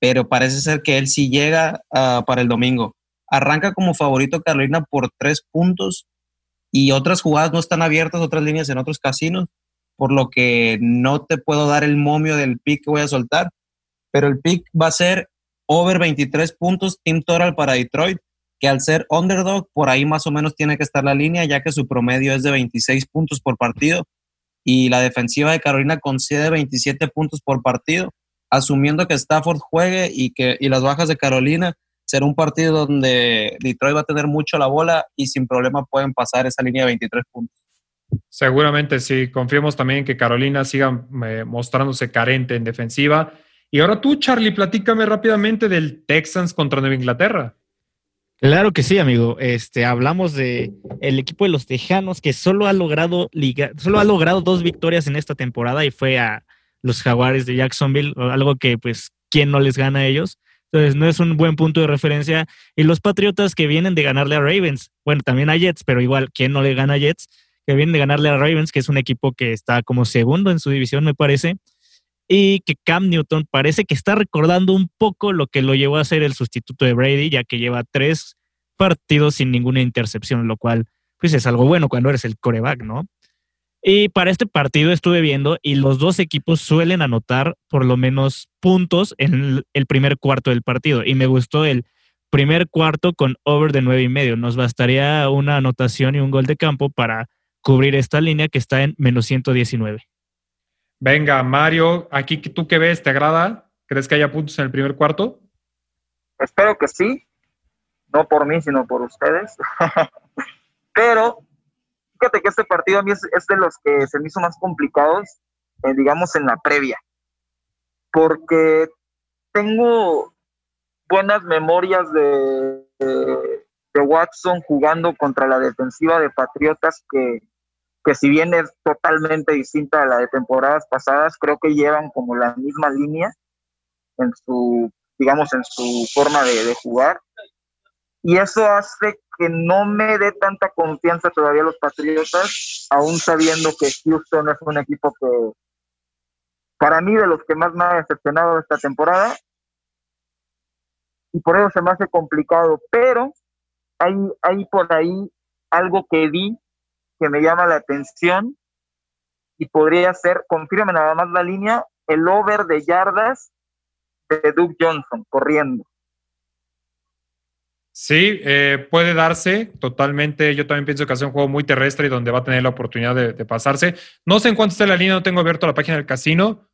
pero parece ser que él sí llega ah, para el domingo. Arranca como favorito Carolina por tres puntos y otras jugadas no están abiertas, otras líneas en otros casinos, por lo que no te puedo dar el momio del pick que voy a soltar, pero el pick va a ser over 23 puntos, team total para Detroit, que al ser underdog, por ahí más o menos tiene que estar la línea, ya que su promedio es de 26 puntos por partido y la defensiva de Carolina concede 27 puntos por partido asumiendo que Stafford juegue y que y las bajas de Carolina, será un partido donde Detroit va a tener mucho la bola y sin problema pueden pasar esa línea de 23 puntos. Seguramente sí, confiemos también que Carolina siga eh, mostrándose carente en defensiva. Y ahora tú, Charlie, platícame rápidamente del Texans contra Nueva Inglaterra. Claro que sí, amigo. Este, hablamos de el equipo de los Tejanos que solo ha logrado solo ha logrado dos victorias en esta temporada y fue a los Jaguares de Jacksonville, algo que pues, ¿quién no les gana a ellos? Entonces no es un buen punto de referencia. Y los Patriotas que vienen de ganarle a Ravens, bueno, también a Jets, pero igual, ¿quién no le gana a Jets? Que vienen de ganarle a Ravens, que es un equipo que está como segundo en su división, me parece. Y que Cam Newton parece que está recordando un poco lo que lo llevó a ser el sustituto de Brady, ya que lleva tres partidos sin ninguna intercepción, lo cual pues es algo bueno cuando eres el coreback, ¿no? Y para este partido estuve viendo y los dos equipos suelen anotar por lo menos puntos en el primer cuarto del partido. Y me gustó el primer cuarto con over de nueve y medio. Nos bastaría una anotación y un gol de campo para cubrir esta línea que está en menos 119. Venga, Mario, aquí tú qué ves, ¿te agrada? ¿Crees que haya puntos en el primer cuarto? Espero que sí, no por mí, sino por ustedes. <laughs> Pero fíjate que este partido a mí es, de los que se me hizo más complicados, eh, digamos, en la previa, porque tengo buenas memorias de, de, Watson jugando contra la defensiva de Patriotas, que, que si bien es totalmente distinta a la de temporadas pasadas, creo que llevan como la misma línea en su, digamos, en su forma de, jugar. Y eso hace que no me dé tanta confianza todavía los Patriotas, aún sabiendo que Houston es un equipo que, para mí, de los que más me ha decepcionado esta temporada. Y por eso se me hace complicado. Pero hay, hay por ahí algo que vi que me llama la atención y podría ser, confirme nada más la línea, el over de yardas de Doug Johnson corriendo. Sí, eh, puede darse totalmente. Yo también pienso que hace un juego muy terrestre y donde va a tener la oportunidad de, de pasarse. No sé en cuánto está la línea, no tengo abierto la página del casino,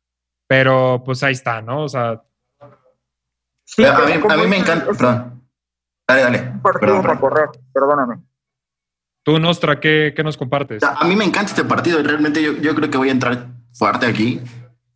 pero pues ahí está, ¿no? O sea, a, mí, a mí me encanta. Perdón. Dale, dale. Perdón, para correr, perdóname. Tú, Nostra, ¿qué, qué nos compartes? A mí me encanta este partido y realmente yo, yo creo que voy a entrar fuerte aquí,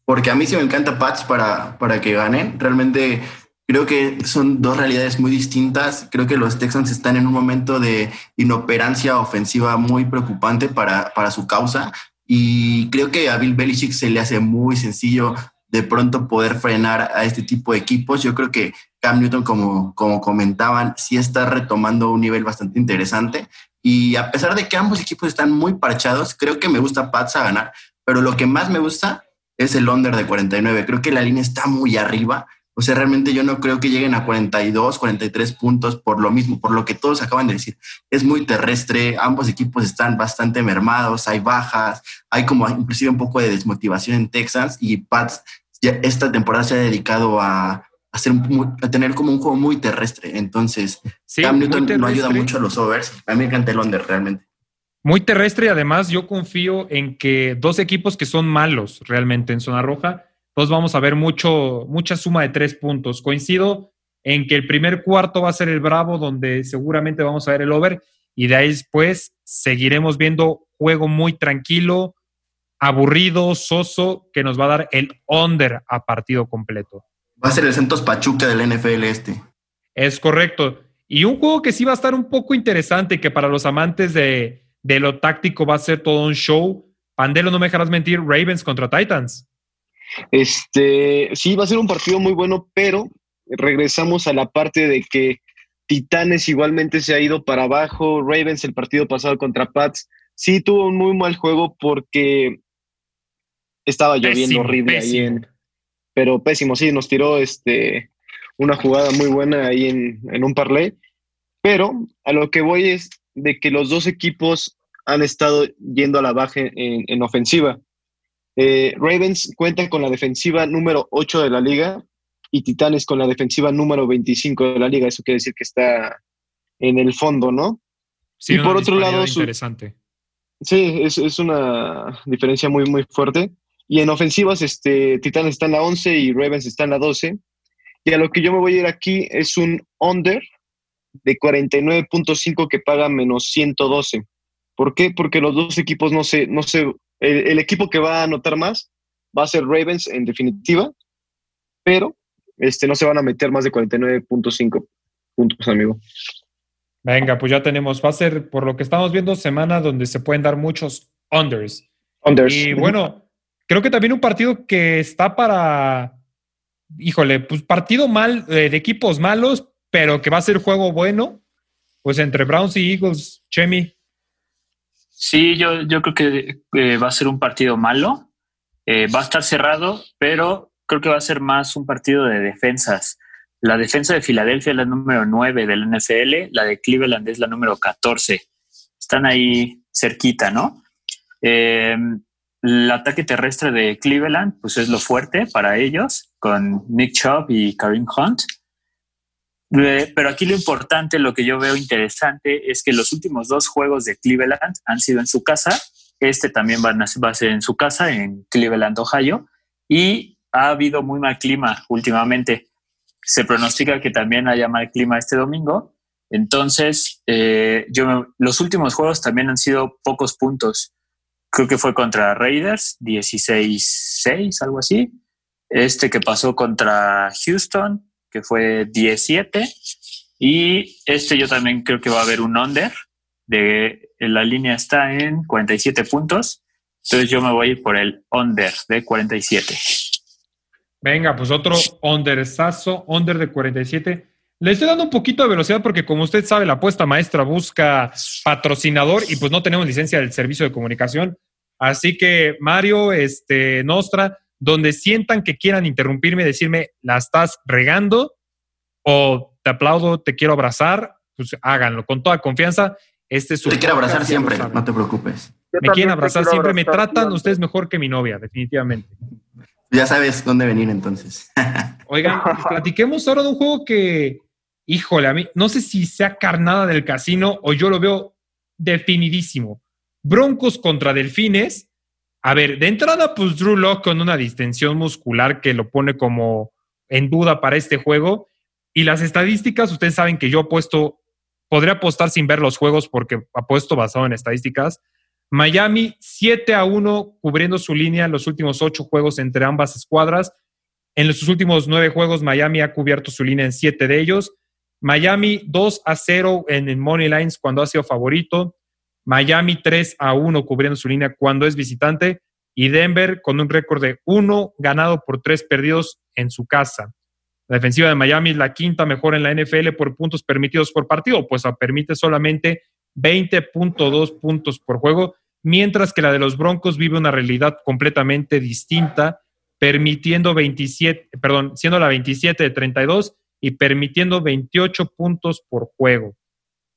porque a mí sí me encanta Pats para, para que ganen. Realmente creo que son dos realidades muy distintas. Creo que los Texans están en un momento de inoperancia ofensiva muy preocupante para, para su causa y creo que a Bill Belichick se le hace muy sencillo de pronto poder frenar a este tipo de equipos. Yo creo que Cam Newton, como, como comentaban, sí está retomando un nivel bastante interesante. Y a pesar de que ambos equipos están muy parchados, creo que me gusta Pats a ganar, pero lo que más me gusta es el under de 49. Creo que la línea está muy arriba. O sea, realmente yo no creo que lleguen a 42, 43 puntos por lo mismo, por lo que todos acaban de decir. Es muy terrestre, ambos equipos están bastante mermados, hay bajas, hay como inclusive un poco de desmotivación en Texas y Pats ya esta temporada se ha dedicado a, hacer a tener como un juego muy terrestre. Entonces, Sí, Cam muy Newton no ayuda mucho a los overs. A mí me encanta el under realmente. Muy terrestre y además yo confío en que dos equipos que son malos realmente en zona roja, pues vamos a ver mucho, mucha suma de tres puntos. Coincido en que el primer cuarto va a ser el Bravo, donde seguramente vamos a ver el over, y de ahí después seguiremos viendo juego muy tranquilo, aburrido, soso, que nos va a dar el under a partido completo. Va a ser el Santos Pachuca del NFL este. Es correcto. Y un juego que sí va a estar un poco interesante, que para los amantes de, de lo táctico va a ser todo un show. Pandelo, no me dejarás mentir, Ravens contra Titans. Este, sí, va a ser un partido muy bueno, pero regresamos a la parte de que Titanes igualmente se ha ido para abajo. Ravens, el partido pasado contra Pats, sí tuvo un muy mal juego porque estaba lloviendo Pésimo, horrible ahí en. Pero pésimo, sí, nos tiró este, una jugada muy buena ahí en, en un parlay. Pero a lo que voy es de que los dos equipos han estado yendo a la baja en, en ofensiva. Eh, Ravens cuenta con la defensiva número 8 de la liga y Titanes con la defensiva número 25 de la liga. Eso quiere decir que está en el fondo, ¿no? Sí, Y por otro lado, su- interesante. Sí, es, es una diferencia muy, muy fuerte. Y en ofensivas, este, Titanes está en la 11 y Ravens está en la 12. Y a lo que yo me voy a ir aquí es un under de 49.5 que paga menos 112. ¿Por qué? Porque los dos equipos no se, no se, el, el equipo que va a anotar más va a ser Ravens en definitiva, pero este, no se van a meter más de 49.5 puntos, amigo. Venga, pues ya tenemos. Va a ser, por lo que estamos viendo, semana donde se pueden dar muchos unders. Unders. Y bueno, creo que también un partido que está para, híjole, pues partido mal, eh, de equipos malos, pero que va a ser juego bueno, pues entre Browns y Eagles, Chemi. Sí, yo, yo creo que eh, va a ser un partido malo. Eh, va a estar cerrado, pero creo que va a ser más un partido de defensas. La defensa de Filadelfia es la número 9 del NFL, la de Cleveland es la número 14. Están ahí cerquita, ¿no? Eh, el ataque terrestre de Cleveland, pues es lo fuerte para ellos, con Nick Chubb y Kareem Hunt. Eh, Pero aquí lo importante, lo que yo veo interesante, es que los últimos dos juegos de Cleveland han sido en su casa. Este también va a ser en su casa, en Cleveland, Ohio. Y ha habido muy mal clima últimamente. Se pronostica que también haya mal clima este domingo. Entonces, eh, yo los últimos juegos también han sido pocos puntos. Creo que fue contra Raiders, 16-6, algo así. Este que pasó contra Houston, que fue 17. Y este yo también creo que va a haber un under. De, la línea está en 47 puntos. Entonces yo me voy a ir por el under de 47. Venga, pues otro undersazo, under de 47. Le estoy dando un poquito de velocidad porque, como usted sabe, la apuesta maestra busca patrocinador y pues no tenemos licencia del servicio de comunicación. Así que, Mario, este, Nostra, donde sientan que quieran interrumpirme, decirme, la estás regando o te aplaudo, te quiero abrazar, pues háganlo con toda confianza. Este es su Te quiero abrazar siempre, no te preocupes. Me quieren abrazar siempre, me tratan ustedes mejor que mi novia, definitivamente. Ya sabes dónde venir entonces. <laughs> Oigan, platiquemos ahora de un juego que híjole, a mí no sé si sea carnada del casino o yo lo veo definidísimo. Broncos contra Delfines. A ver, de entrada, pues Drew Locke con una distensión muscular que lo pone como en duda para este juego. Y las estadísticas, ustedes saben que yo apuesto, podría apostar sin ver los juegos porque apuesto basado en estadísticas. Miami 7 a 1 cubriendo su línea en los últimos ocho juegos entre ambas escuadras. En los últimos nueve juegos, Miami ha cubierto su línea en siete de ellos. Miami 2 a 0 en el Money Lines cuando ha sido favorito. Miami 3 a 1 cubriendo su línea cuando es visitante. Y Denver con un récord de 1 ganado por 3 perdidos en su casa. La defensiva de Miami es la quinta mejor en la NFL por puntos permitidos por partido, pues permite solamente 20.2 puntos por juego, mientras que la de los Broncos vive una realidad completamente distinta, permitiendo 27, perdón, siendo la 27 de 32 y permitiendo 28 puntos por juego.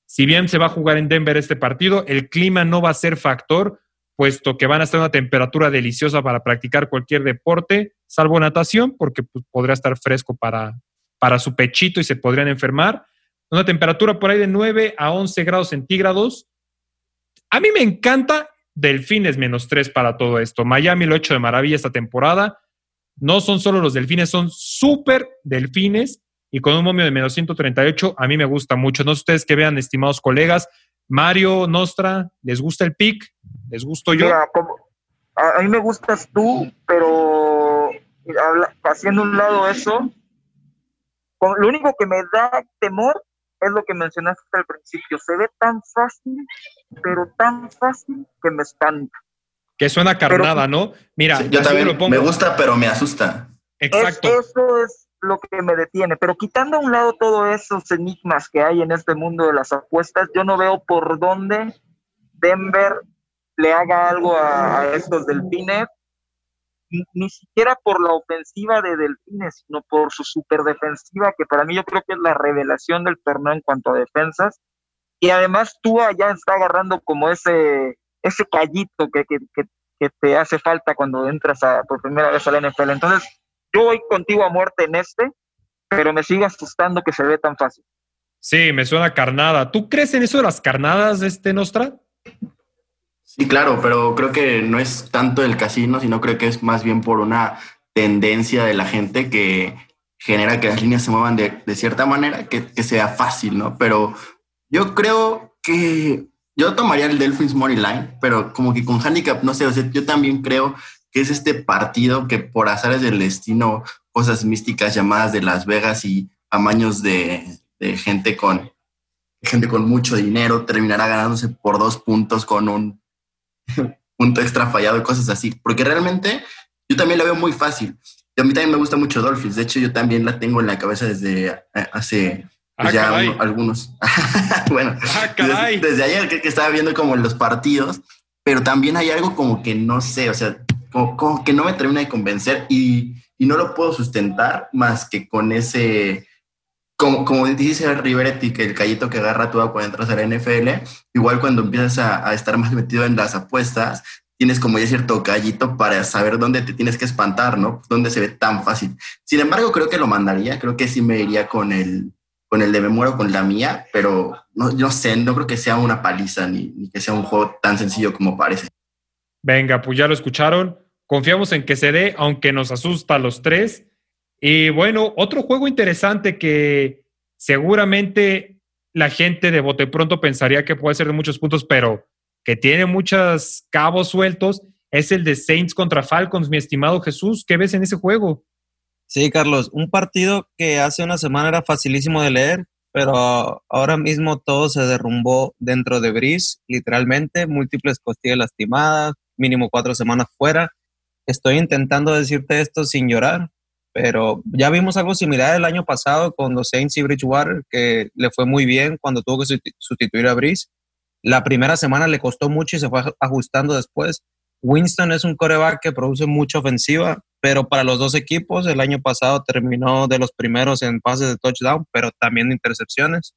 Si bien se va a jugar en Denver este partido, el clima no va a ser factor, puesto que van a estar una temperatura deliciosa para practicar cualquier deporte, salvo natación, porque pues, podría estar fresco para, para su pechito y se podrían enfermar. Una temperatura por ahí de 9 a 11 grados centígrados. A mí me encanta Delfines menos 3 para todo esto. Miami lo ha hecho de maravilla esta temporada. No son solo los delfines, son súper delfines y con un momio de menos 138 a mí me gusta mucho. No sé ustedes que vean, estimados colegas. Mario, Nostra, ¿les gusta el pick? ¿Les gusto yo? a, mí me gustas tú, pero haciendo un lado eso, lo único que me da temor es lo que mencionaste al principio. Se ve tan fácil, pero tan fácil que me espanta. Que suena carnada, ¿no? Mira, yo también me gusta, pero me asusta. Exacto. eso es lo que me detiene. Pero quitando a un lado todos esos enigmas que hay en este mundo de las apuestas, yo no veo por dónde Denver le haga algo a, estos delfines, ni, siquiera por la ofensiva de delfines, sino por su superdefensiva, que para mí yo creo que es la revelación del torneo en cuanto a defensas. Y además tú allá está agarrando como ese, ese callito que, que, que, te hace falta cuando entras a, por primera vez al NFL. Entonces, yo voy contigo a muerte en este, pero me sigue asustando que se ve tan fácil. Sí, me suena carnada. ¿Tú crees en eso de las carnadas, de este Nostra? Sí, claro, pero creo que no es tanto el casino, sino creo que es más bien por una tendencia de la gente que genera que las líneas se muevan de, cierta manera, que, sea fácil, ¿no? Pero yo creo que yo tomaría el Delphins Money Line, pero como que con handicap, no sé, o sea, yo también creo que es este partido que por azares del destino, cosas místicas llamadas de Las Vegas y amaños de, de gente con gente con mucho dinero terminará ganándose por dos puntos con un <laughs> punto extra fallado y cosas así. Porque realmente yo también la veo muy fácil. Y a mí también me gusta mucho Dolphins. De hecho, yo también la tengo en la cabeza desde eh, hace pues, ah, ya algunos. <laughs> bueno, ah, desde, ayer que, que estaba viendo como los partidos, pero también hay algo como que no sé, o sea, como, que no me termina de convencer y, no lo puedo sustentar más que con ese, como, como dice Riveretti, que el callito que agarra todo cuando entras a la NFL, igual cuando empiezas a, a, estar más metido en las apuestas, tienes como ya cierto callito para saber dónde te tienes que espantar, ¿no? Dónde se ve tan fácil. Sin embargo, creo que lo mandaría, creo que sí me iría con el, con el de me muero con la mía, pero no, no sé, no creo que sea una paliza ni, ni que sea un juego tan sencillo como parece. Venga, pues ya lo escucharon. Confiamos en que se dé, aunque nos asusta a los tres. Y bueno, otro juego interesante que seguramente la gente de bote pronto pensaría que puede ser de muchos puntos, pero que tiene muchos cabos sueltos, es el de Saints contra Falcons, mi estimado Jesús. ¿Qué ves en ese juego? Sí, Carlos, un partido que hace una semana era facilísimo de leer, pero ahora mismo todo se derrumbó dentro de Brice, literalmente, múltiples costillas lastimadas, mínimo cuatro semanas fuera. Estoy intentando decirte esto sin llorar, pero ya vimos algo similar el año pasado con los Saints y Bridgewater, que le fue muy bien cuando tuvo que sustituir a Brice. La primera semana le costó mucho y se fue ajustando después. Winston es un coreback que produce mucha ofensiva, pero para los dos equipos el año pasado terminó de los primeros en pases de touchdown, pero también de intercepciones.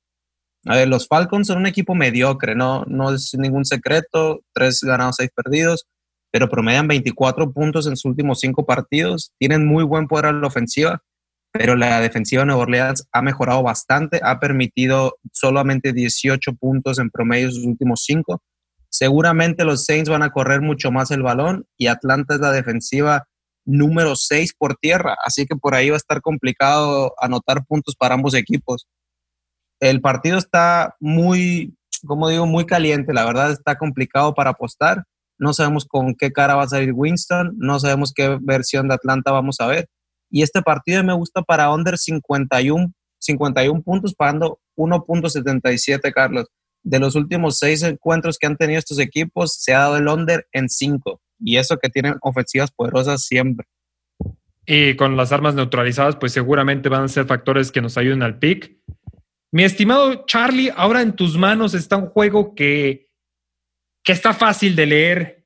A ver, los Falcons son un equipo mediocre, no, no es ningún secreto, tres ganados, seis perdidos, pero promedian 24 puntos en sus últimos cinco partidos, tienen muy buen poder a la ofensiva, pero la defensiva de Nueva Orleans ha mejorado bastante, ha permitido solamente 18 puntos en promedio sus últimos cinco. Seguramente los Saints van a correr mucho más el balón y Atlanta es la defensiva número 6 por tierra, así que por ahí va a estar complicado anotar puntos para ambos equipos. El partido está muy, como digo, muy caliente, la verdad está complicado para apostar. No sabemos con qué cara va a salir Winston, no sabemos qué versión de Atlanta vamos a ver y este partido me gusta para under 51, 51 puntos, pagando 1.77, Carlos. De los últimos seis encuentros que han tenido estos equipos, se ha dado el under en cinco. Y eso que tienen ofensivas poderosas siempre. Y con las armas neutralizadas, pues seguramente van a ser factores que nos ayuden al pick. Mi estimado Charlie, ahora en tus manos está un juego que, que está fácil de leer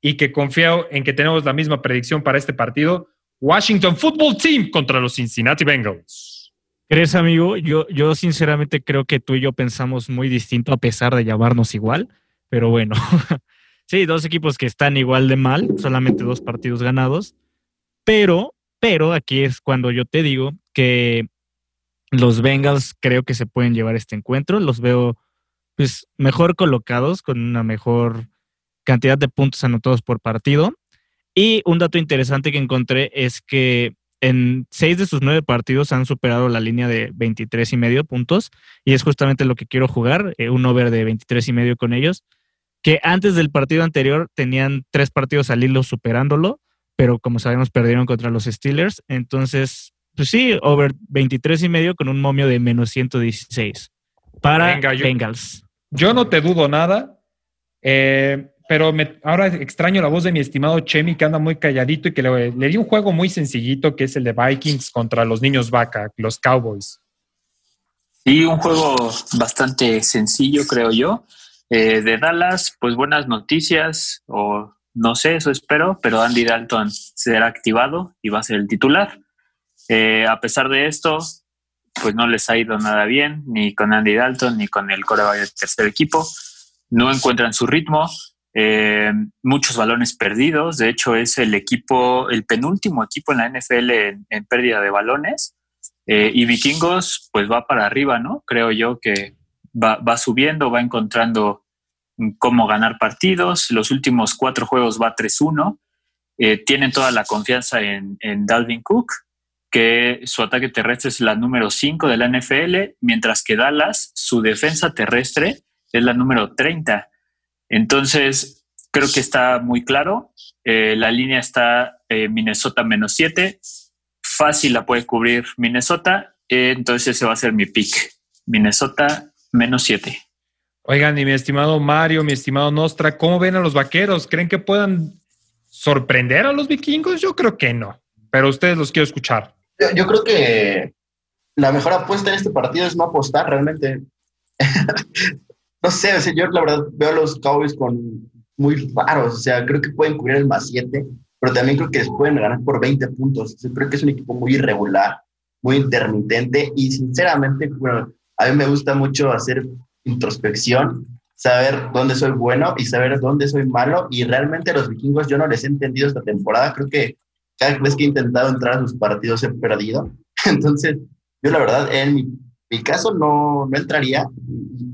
y que confío en que tenemos la misma predicción para este partido. Washington Football Team contra los Cincinnati Bengals. ¿Crees, amigo? Yo, yo sinceramente creo que tú y yo pensamos muy distinto a pesar de llamarnos igual, pero bueno. <laughs> sí, dos equipos que están igual de mal, solamente dos partidos ganados, pero, pero aquí es cuando yo te digo que los Bengals creo que se pueden llevar este encuentro, los veo pues mejor colocados con una mejor cantidad de puntos anotados por partido y un dato interesante que encontré es que en seis de sus nueve partidos han superado la línea de 23 y medio puntos y es justamente lo que quiero jugar, eh, un over de 23 y medio con ellos, que antes del partido anterior tenían tres partidos al hilo superándolo, pero como sabemos perdieron contra los Steelers, entonces, pues sí, over 23 y medio con un momio de menos 116 para Bengals. Yo no te dudo nada. Eh, pero ahora extraño la voz de mi estimado Chemi, que anda muy calladito y que le, di un juego muy sencillito, que es el de Vikings contra los niños vaca, los Cowboys. Sí, un juego bastante sencillo, creo yo. Eh, de Dallas, pues buenas noticias, o no sé, eso espero, pero Andy Dalton será activado y va a ser el titular. Eh, a pesar de esto, pues no les ha ido nada bien, ni con Andy Dalton, ni con el coreback del tercer equipo. No encuentran su ritmo, eh, muchos balones perdidos. De hecho, es el equipo, el penúltimo equipo en la NFL en, pérdida de balones. Eh, y Vikingos, pues va para arriba, ¿no? Creo yo que va, subiendo, va encontrando cómo ganar partidos. Los últimos cuatro juegos va 3-1. Eh, tienen toda la confianza en, en, Dalvin Cook, que su ataque terrestre es la número 5 de la NFL, mientras que Dallas, su defensa terrestre es la número 30. Entonces, creo que está muy claro. Eh, la línea está eh, Minnesota menos 7. Fácil la puede cubrir Minnesota. Eh, entonces ese va a ser mi pick. Minnesota menos 7. Oigan, y mi estimado Mario, mi estimado Nostra, ¿cómo ven a los vaqueros? ¿Creen que puedan sorprender a los vikingos? Yo creo que no, pero ustedes los quiero escuchar. Yo, creo que la mejor apuesta en este partido es no apostar realmente. <laughs> no sé, o yo la verdad veo a los Cowboys con muy raros, o sea, creo que pueden cubrir el más 7, pero también creo que pueden ganar por 20 puntos. creo que es un equipo muy irregular, muy intermitente y sinceramente, bueno, a mí me gusta mucho hacer introspección, saber dónde soy bueno y saber dónde soy malo y realmente a los vikingos yo no les he entendido esta temporada, creo que cada vez que he intentado entrar a sus partidos he perdido. <laughs> Entonces, yo la verdad, en mi caso no, no entraría,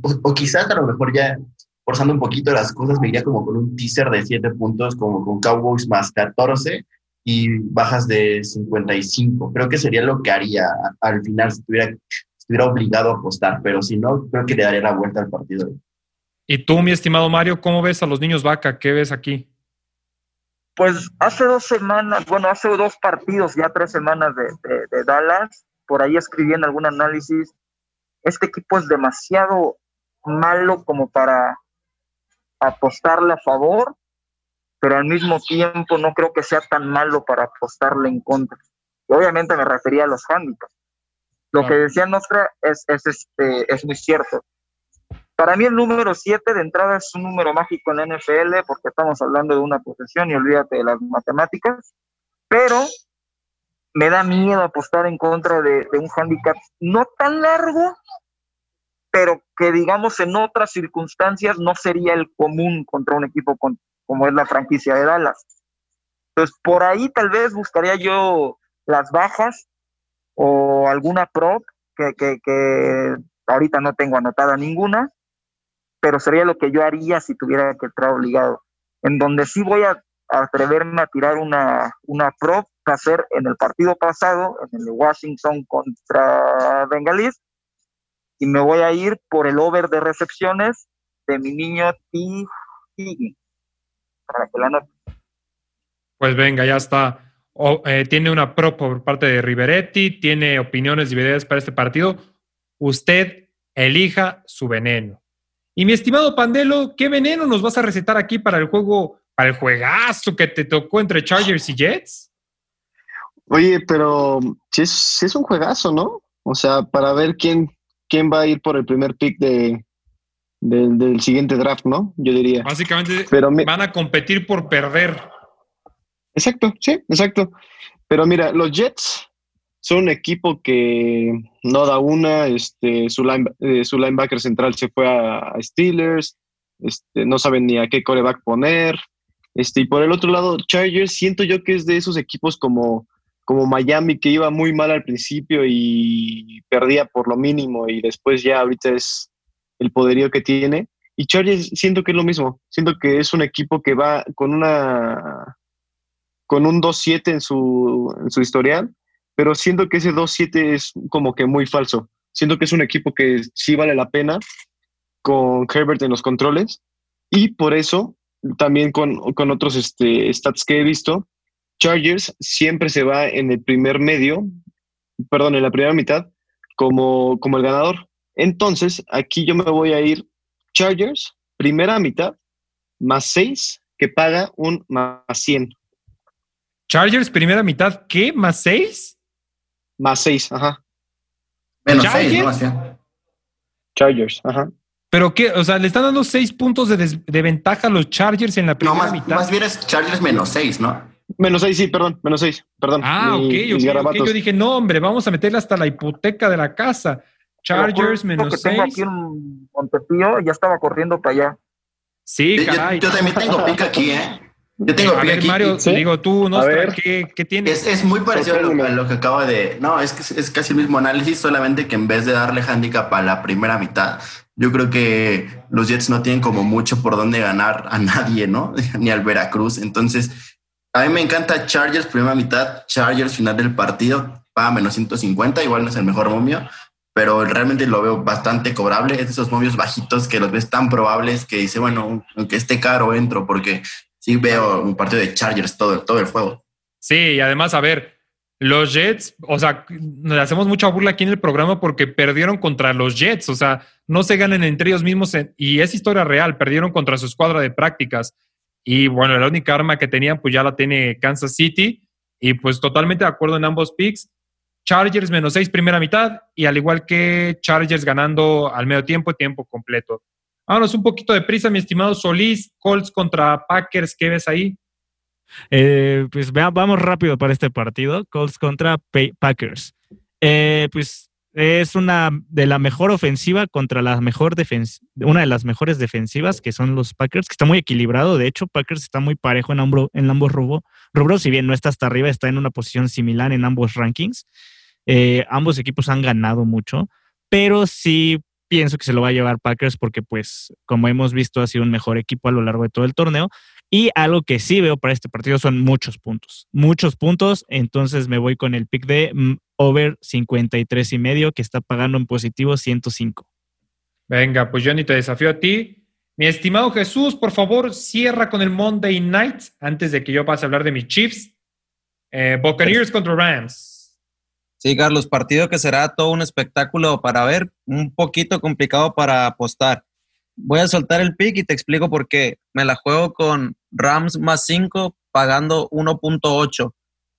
o, quizás a lo mejor ya forzando un poquito las cosas, me iría como con un teaser de 7 puntos, como con Cowboys más 14 y bajas de 55. Creo que sería lo que haría al final si estuviera, estuviera obligado a apostar, pero si no, creo que le daría la vuelta al partido. ¿Y tú, mi estimado Mario, cómo ves a los niños vaca? ¿Qué ves aquí? Pues hace dos semanas, bueno, hace dos partidos, ya tres semanas de, de, de Dallas, por ahí escribí en algún análisis este equipo es demasiado malo como para apostarle a favor, pero al mismo tiempo no creo que sea tan malo para apostarle en contra. obviamente me refería a los handicaps. Lo que decía Nostra es, es, este, es muy cierto. Para mí el número 7 de entrada es un número mágico en la NFL porque estamos hablando de una posesión y olvídate de las matemáticas, pero me da miedo apostar en contra de, un handicap no tan largo, pero que digamos en otras circunstancias no sería el común contra un equipo como es la franquicia de Dallas. Entonces, por ahí tal vez buscaría yo las bajas, o alguna prop que ahorita no tengo anotada ninguna, pero sería lo que yo haría si tuviera que entrar obligado. En donde sí voy a atreverme a tirar una, una prop a hacer en el partido pasado, en el Washington contra Bengalis, y me voy a ir por el over de recepciones de mi niño T. Para que la note. Pues venga, ya está. O, eh, tiene una prop por parte de Riveretti, tiene opiniones divididas para este partido. Usted elija su veneno. Y mi estimado Pandelo, ¿qué veneno nos vas a recetar aquí para el juego, para el juegazo que te tocó entre Chargers y Jets? Oye, pero si es, un juegazo, ¿no? O sea, para ver quién, quién va a ir por el primer pick de, del- del siguiente draft, ¿no? Yo diría. Básicamente Pero van a competir por perder. Exacto, sí, exacto. Pero mira, los Jets son un equipo que no da una, este, su, line- eh, su linebacker central se fue a, Steelers, este, no saben ni a qué coreback poner. Este, y por el otro lado, Chargers, siento yo que es de esos equipos como, como Miami, que iba muy mal al principio y perdía por lo mínimo, y después ya ahorita es el poderío que tiene. Y Chargers siento que es lo mismo, siento que es un equipo que va con una con un 2-7 en su, en su historial, pero siento que ese 2-7 es como que muy falso. Siento que es un equipo que sí vale la pena con Herbert en los controles y por eso también con, con otros este, stats que he visto, Chargers siempre se va en el primer medio, perdón, en la primera mitad como, como el ganador. Entonces, aquí yo me voy a ir Chargers, primera mitad, más 6, que paga un más 100. Chargers, primera mitad, ¿qué? ¿Más seis? Más 6, ajá. Menos ¿Chargers? seis, ¿no? Más bien. Chargers, ajá. ¿Pero qué? O sea, le están dando seis puntos de, des- de ventaja a los Chargers en la No, primera más, mitad. más bien es Chargers menos seis, ¿no? Menos 6, sí, perdón, menos 6, perdón. Ah, Mi- ok, mis ok, ok. Yo dije, no, hombre, vamos a meterle hasta la hipoteca de la casa. Chargers juro menos que tengo seis. aquí un Montepío y ya estaba corriendo para allá. Sí, Yo, yo- caray. yo también tengo pick aquí, ¿eh? Yo tengo a ver, aquí. Mario, ¿Sí? digo tú, ¿no? A ver. ¿Qué, qué tienes? Es, es muy parecido a lo, a lo que acaba de. No, es que es, es casi el mismo análisis, solamente que en vez de darle handicap a la primera mitad, yo creo que los Jets no tienen como mucho por dónde ganar a nadie, ¿no? <laughs> Ni al Veracruz. Entonces, a mí me encanta Chargers primera mitad, Chargers final del partido, paga menos 150, igual no es el mejor momio, pero realmente lo veo bastante cobrable. Es de esos momios bajitos que los ves tan probables que dice, bueno, aunque esté caro, entro, porque sí veo un partido de Chargers todo, todo el juego. Sí, y además, a ver, los Jets, o sea, le hacemos mucha burla aquí en el programa porque perdieron contra los Jets, o sea, no se ganan entre ellos mismos y es historia real, perdieron contra su escuadra de prácticas y bueno, la única arma que tenían pues ya la tiene Kansas City y pues totalmente de acuerdo en ambos picks. Chargers menos seis primera mitad y al igual que Chargers ganando al medio tiempo tiempo completo. Vámonos un poquito de prisa, mi estimado Solís, Colts contra Packers, ¿qué ves ahí? Eh, pues vamos rápido para este partido. Colts contra Pa- Packers. Eh, pues es una de la mejor ofensiva contra la mejor defensiva, una de las mejores defensivas que son los Packers, que está muy equilibrado. De hecho, Packers está muy parejo en, ambro- en ambos rubro- rubros, si bien no está hasta arriba, está en una posición similar en ambos rankings. Eh, ambos equipos han ganado mucho, pero sí pienso que se lo va a llevar Packers porque, pues, como hemos visto, ha sido un mejor equipo a lo largo de todo el torneo. Y algo que sí veo para este partido son muchos puntos. Muchos puntos. Entonces me voy con el pick de mm, over 53 y medio que está pagando en positivo 105. Venga, pues Johnny, te desafío a ti. Mi estimado Jesús, por favor, cierra con el Monday Night antes de que yo pase a hablar de mis Chiefs. Eh, Buccaneers contra Rams. Sí, Carlos, partido que será todo un espectáculo para ver, un poquito complicado para apostar. Voy a soltar el pick y te explico por qué. Me la juego con Rams más 5 pagando 1.8.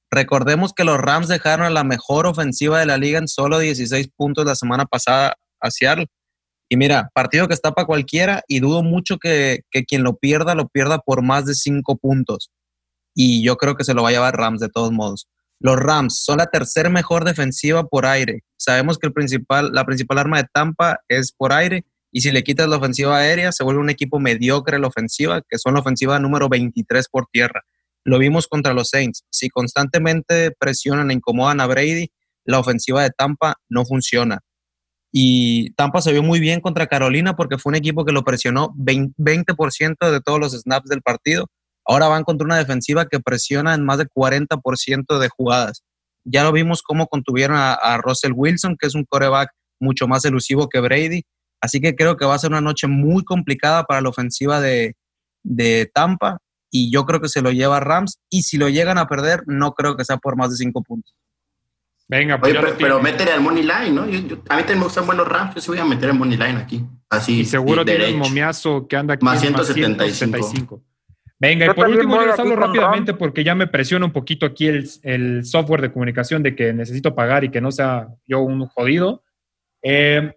Recordemos que los Rams dejaron a la mejor ofensiva de la liga en solo 16 puntos la semana pasada a Seattle. Y mira, partido que está para cualquiera y dudo mucho que, que quien lo pierda lo pierda por más de 5 puntos. Y yo creo que se lo va a llevar Rams de todos modos. Los Rams son la tercera mejor defensiva por aire. Sabemos que el principal, la principal arma de Tampa es por aire y si le quitas la ofensiva aérea se vuelve un equipo mediocre la ofensiva, que son la ofensiva número 23 por tierra. Lo vimos contra los Saints. Si constantemente presionan e incomodan a Brady, la ofensiva de Tampa no funciona. Y Tampa se vio muy bien contra Carolina porque fue un equipo que lo presionó 20% de todos los snaps del partido. Ahora van contra una defensiva que presiona en más de 40% de jugadas. Ya lo vimos cómo contuvieron a, Russell Wilson, que es un coreback mucho más elusivo que Brady. Así que creo que va a ser una noche muy complicada para la ofensiva de, de Tampa y yo creo que se lo lleva Rams y si lo llegan a perder no creo que sea por más de cinco puntos. Venga, pues pero, pero métele al money line, ¿no? a mí también me gustan buenos Rams, yo sí voy a meter el money line aquí. Así. Y seguro tiene el momiazo que anda aquí. Más 175. Venga, y por último les hablo rápidamente porque ya me presiona un poquito aquí el, el, software de comunicación de que necesito pagar y que no sea yo un jodido. Eh,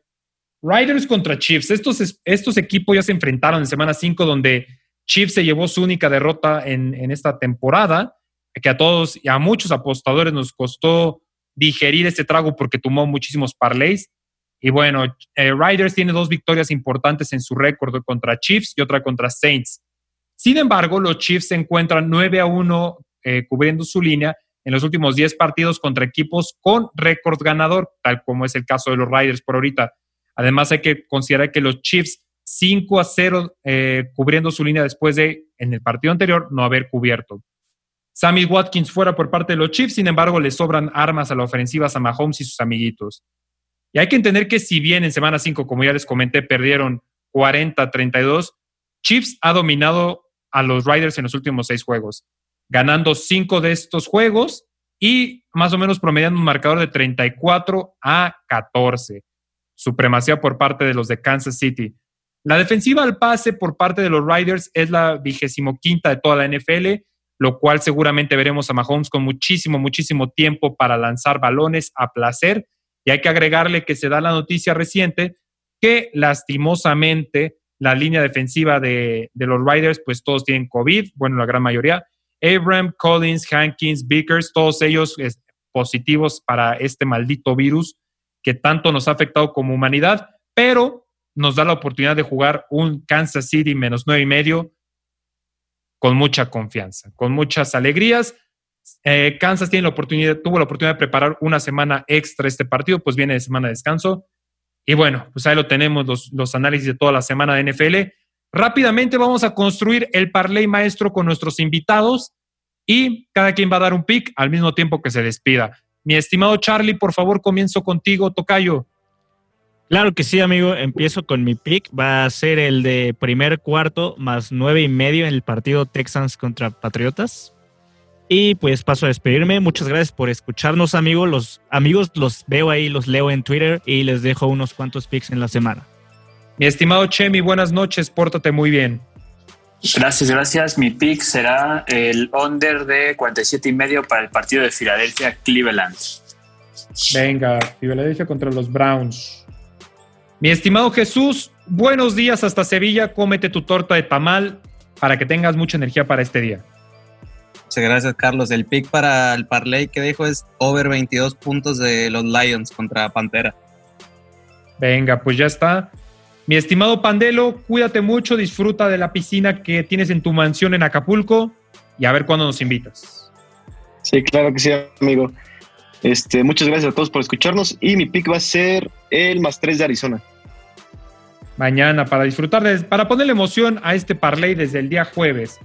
Riders contra Chiefs. Estos, estos equipos ya se enfrentaron en semana 5 donde Chiefs se llevó su única derrota en, en, esta temporada, que a todos y a muchos apostadores nos costó digerir este trago porque tomó muchísimos parlays. Y bueno, eh, Riders tiene dos victorias importantes en su récord contra Chiefs y otra contra Saints. Sin embargo, los Chiefs se encuentran 9 a 1 eh, cubriendo su línea en los últimos 10 partidos contra equipos con récord ganador, tal como es el caso de los Riders por ahorita. Además, hay que considerar que los Chiefs 5 a 0 eh, cubriendo su línea después de, en el partido anterior, no haber cubierto. Sammy Watkins fuera por parte de los Chiefs, sin embargo, le sobran armas a la ofensiva a Mahomes y sus amiguitos. Y hay que entender que si bien en semana 5, como ya les comenté, perdieron 40-32, Chiefs ha dominado a los Riders en los últimos seis juegos, ganando cinco de estos juegos y más o menos promediando un marcador de 34 a 14. Supremacía por parte de los de Kansas City. La defensiva al pase por parte de los Riders es la vigésimo quinta de toda la NFL lo cual seguramente veremos a Mahomes con muchísimo, muchísimo tiempo para lanzar balones a placer. Y hay que agregarle que se da la noticia reciente que lastimosamente la línea defensiva de, los Riders, pues todos tienen COVID, bueno, la gran mayoría. Abram, Collins, Hankins, Vickers, todos ellos positivos para este maldito virus que tanto nos ha afectado como humanidad, pero nos da la oportunidad de jugar un Kansas City menos nueve y medio con mucha confianza, con muchas alegrías. Eh, Kansas tiene la oportunidad, tuvo la oportunidad de preparar una semana extra este partido, pues viene de semana de descanso. Y bueno, pues ahí lo tenemos, los, los análisis de toda la semana de NFL. Rápidamente vamos a construir el parlay maestro con nuestros invitados y cada quien va a dar un pick al mismo tiempo que se despida. Mi estimado Charlie, por favor, comienzo contigo, Tocayo. Claro que sí, amigo. Empiezo con mi pick. Va a ser el de primer cuarto más nueve y medio en el partido Texans contra Patriotas. Y pues paso a despedirme. Muchas gracias por escucharnos, amigos. Los amigos los veo ahí, los leo en Twitter y les dejo unos cuantos picks en la semana. Mi estimado Chemi, buenas noches. Pórtate muy bien. Gracias, gracias. Mi pick será el under de 47 y medio para el partido de Filadelfia Cleveland. Venga, Filadelfia contra los Browns. Mi estimado Jesús, buenos días hasta Sevilla. Cómete tu torta de tamal para que tengas mucha energía para este día. Muchas gracias, Carlos. El pick para el parlay que dejo es over 22 puntos de los Lions contra Pantera. Venga, pues ya está. Mi estimado Pandelo, cuídate mucho, disfruta de la piscina que tienes en tu mansión en Acapulco y a ver cuándo nos invitas. Sí, claro que sí, amigo. Este, muchas gracias a todos por escucharnos y mi pick va a ser el más 3 de Arizona. Mañana para disfrutar, de, para ponerle emoción a este parlay desde el día jueves.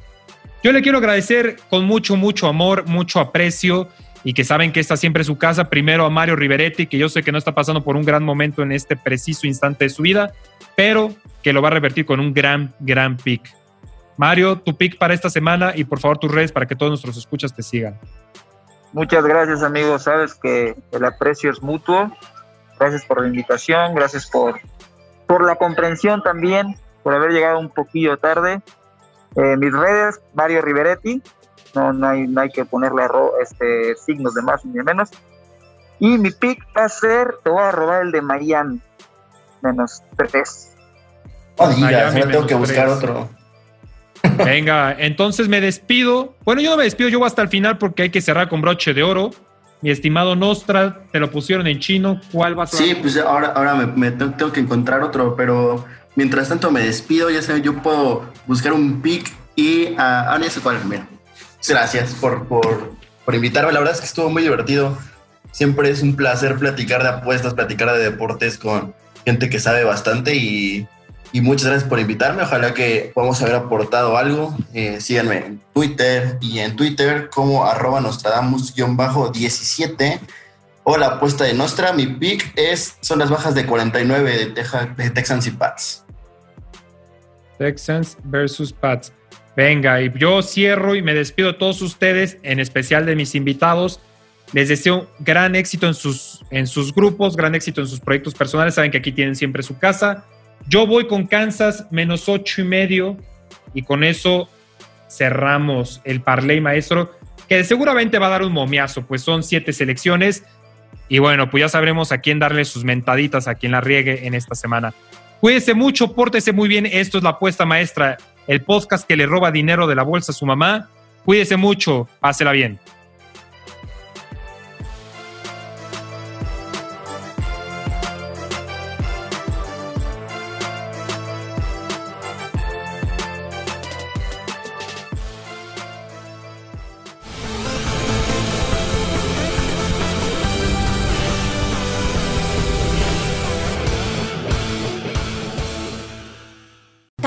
Yo le quiero agradecer con mucho, mucho amor, mucho aprecio y que saben que esta siempre es su casa. Primero a Mario Riveretti, que yo sé que no está pasando por un gran momento en este preciso instante de su vida, pero que lo va a revertir con un gran, gran pick. Mario, tu pick para esta semana y por favor tus redes para que todos nuestros escuchas te sigan. Muchas gracias, amigos. Sabes que el aprecio es mutuo. Gracias por la invitación, gracias por, por la comprensión también, por haber llegado un poquillo tarde. Mis redes, Mario Riveretti. No, no, hay, no hay que ponerle este, signos de más ni de menos. Y mi pick va a ser, te voy a robar el de Miami, menos tres. Oh, tengo que buscar otro. Venga, entonces me despido. Bueno, yo no me despido, yo voy hasta el final porque hay que cerrar con broche de oro. Mi estimado Nostra, te lo pusieron en chino. ¿Cuál va a ser? Sí, pues ahora, ahora me, tengo que encontrar otro, pero mientras tanto me despido. Ya sabes, yo puedo buscar un pick y. Ya sé cuál, mira. Gracias por, por, por invitarme. La verdad es que estuvo muy divertido siempre es un placer platicar de apuestas, platicar de deportes con gente que sabe bastante y, y muchas gracias por invitarme. Ojalá que podamos haber aportado algo. Eh, síganme en Twitter y en Twitter como arroba Nostradamus-17 o la apuesta de Nostra. Mi pick es, son las bajas de 49 de, Teja, de Texans y Pats. Texans versus Pats. Venga, y yo cierro y me despido de todos ustedes, en especial de mis invitados. Les deseo gran éxito en sus, en sus grupos, gran éxito en sus proyectos personales. Saben que aquí tienen siempre su casa. Yo voy con Kansas menos ocho y medio y con eso cerramos el parlay maestro, que seguramente va a dar un momiazo, pues son siete selecciones. Y bueno, pues ya sabremos a quién darle sus mentaditas, a quien la riegue en esta semana. Cuídese mucho, pórtese muy bien. Esto es la apuesta maestra, el podcast que le roba dinero de la bolsa a su mamá. Cuídese mucho, pásela bien.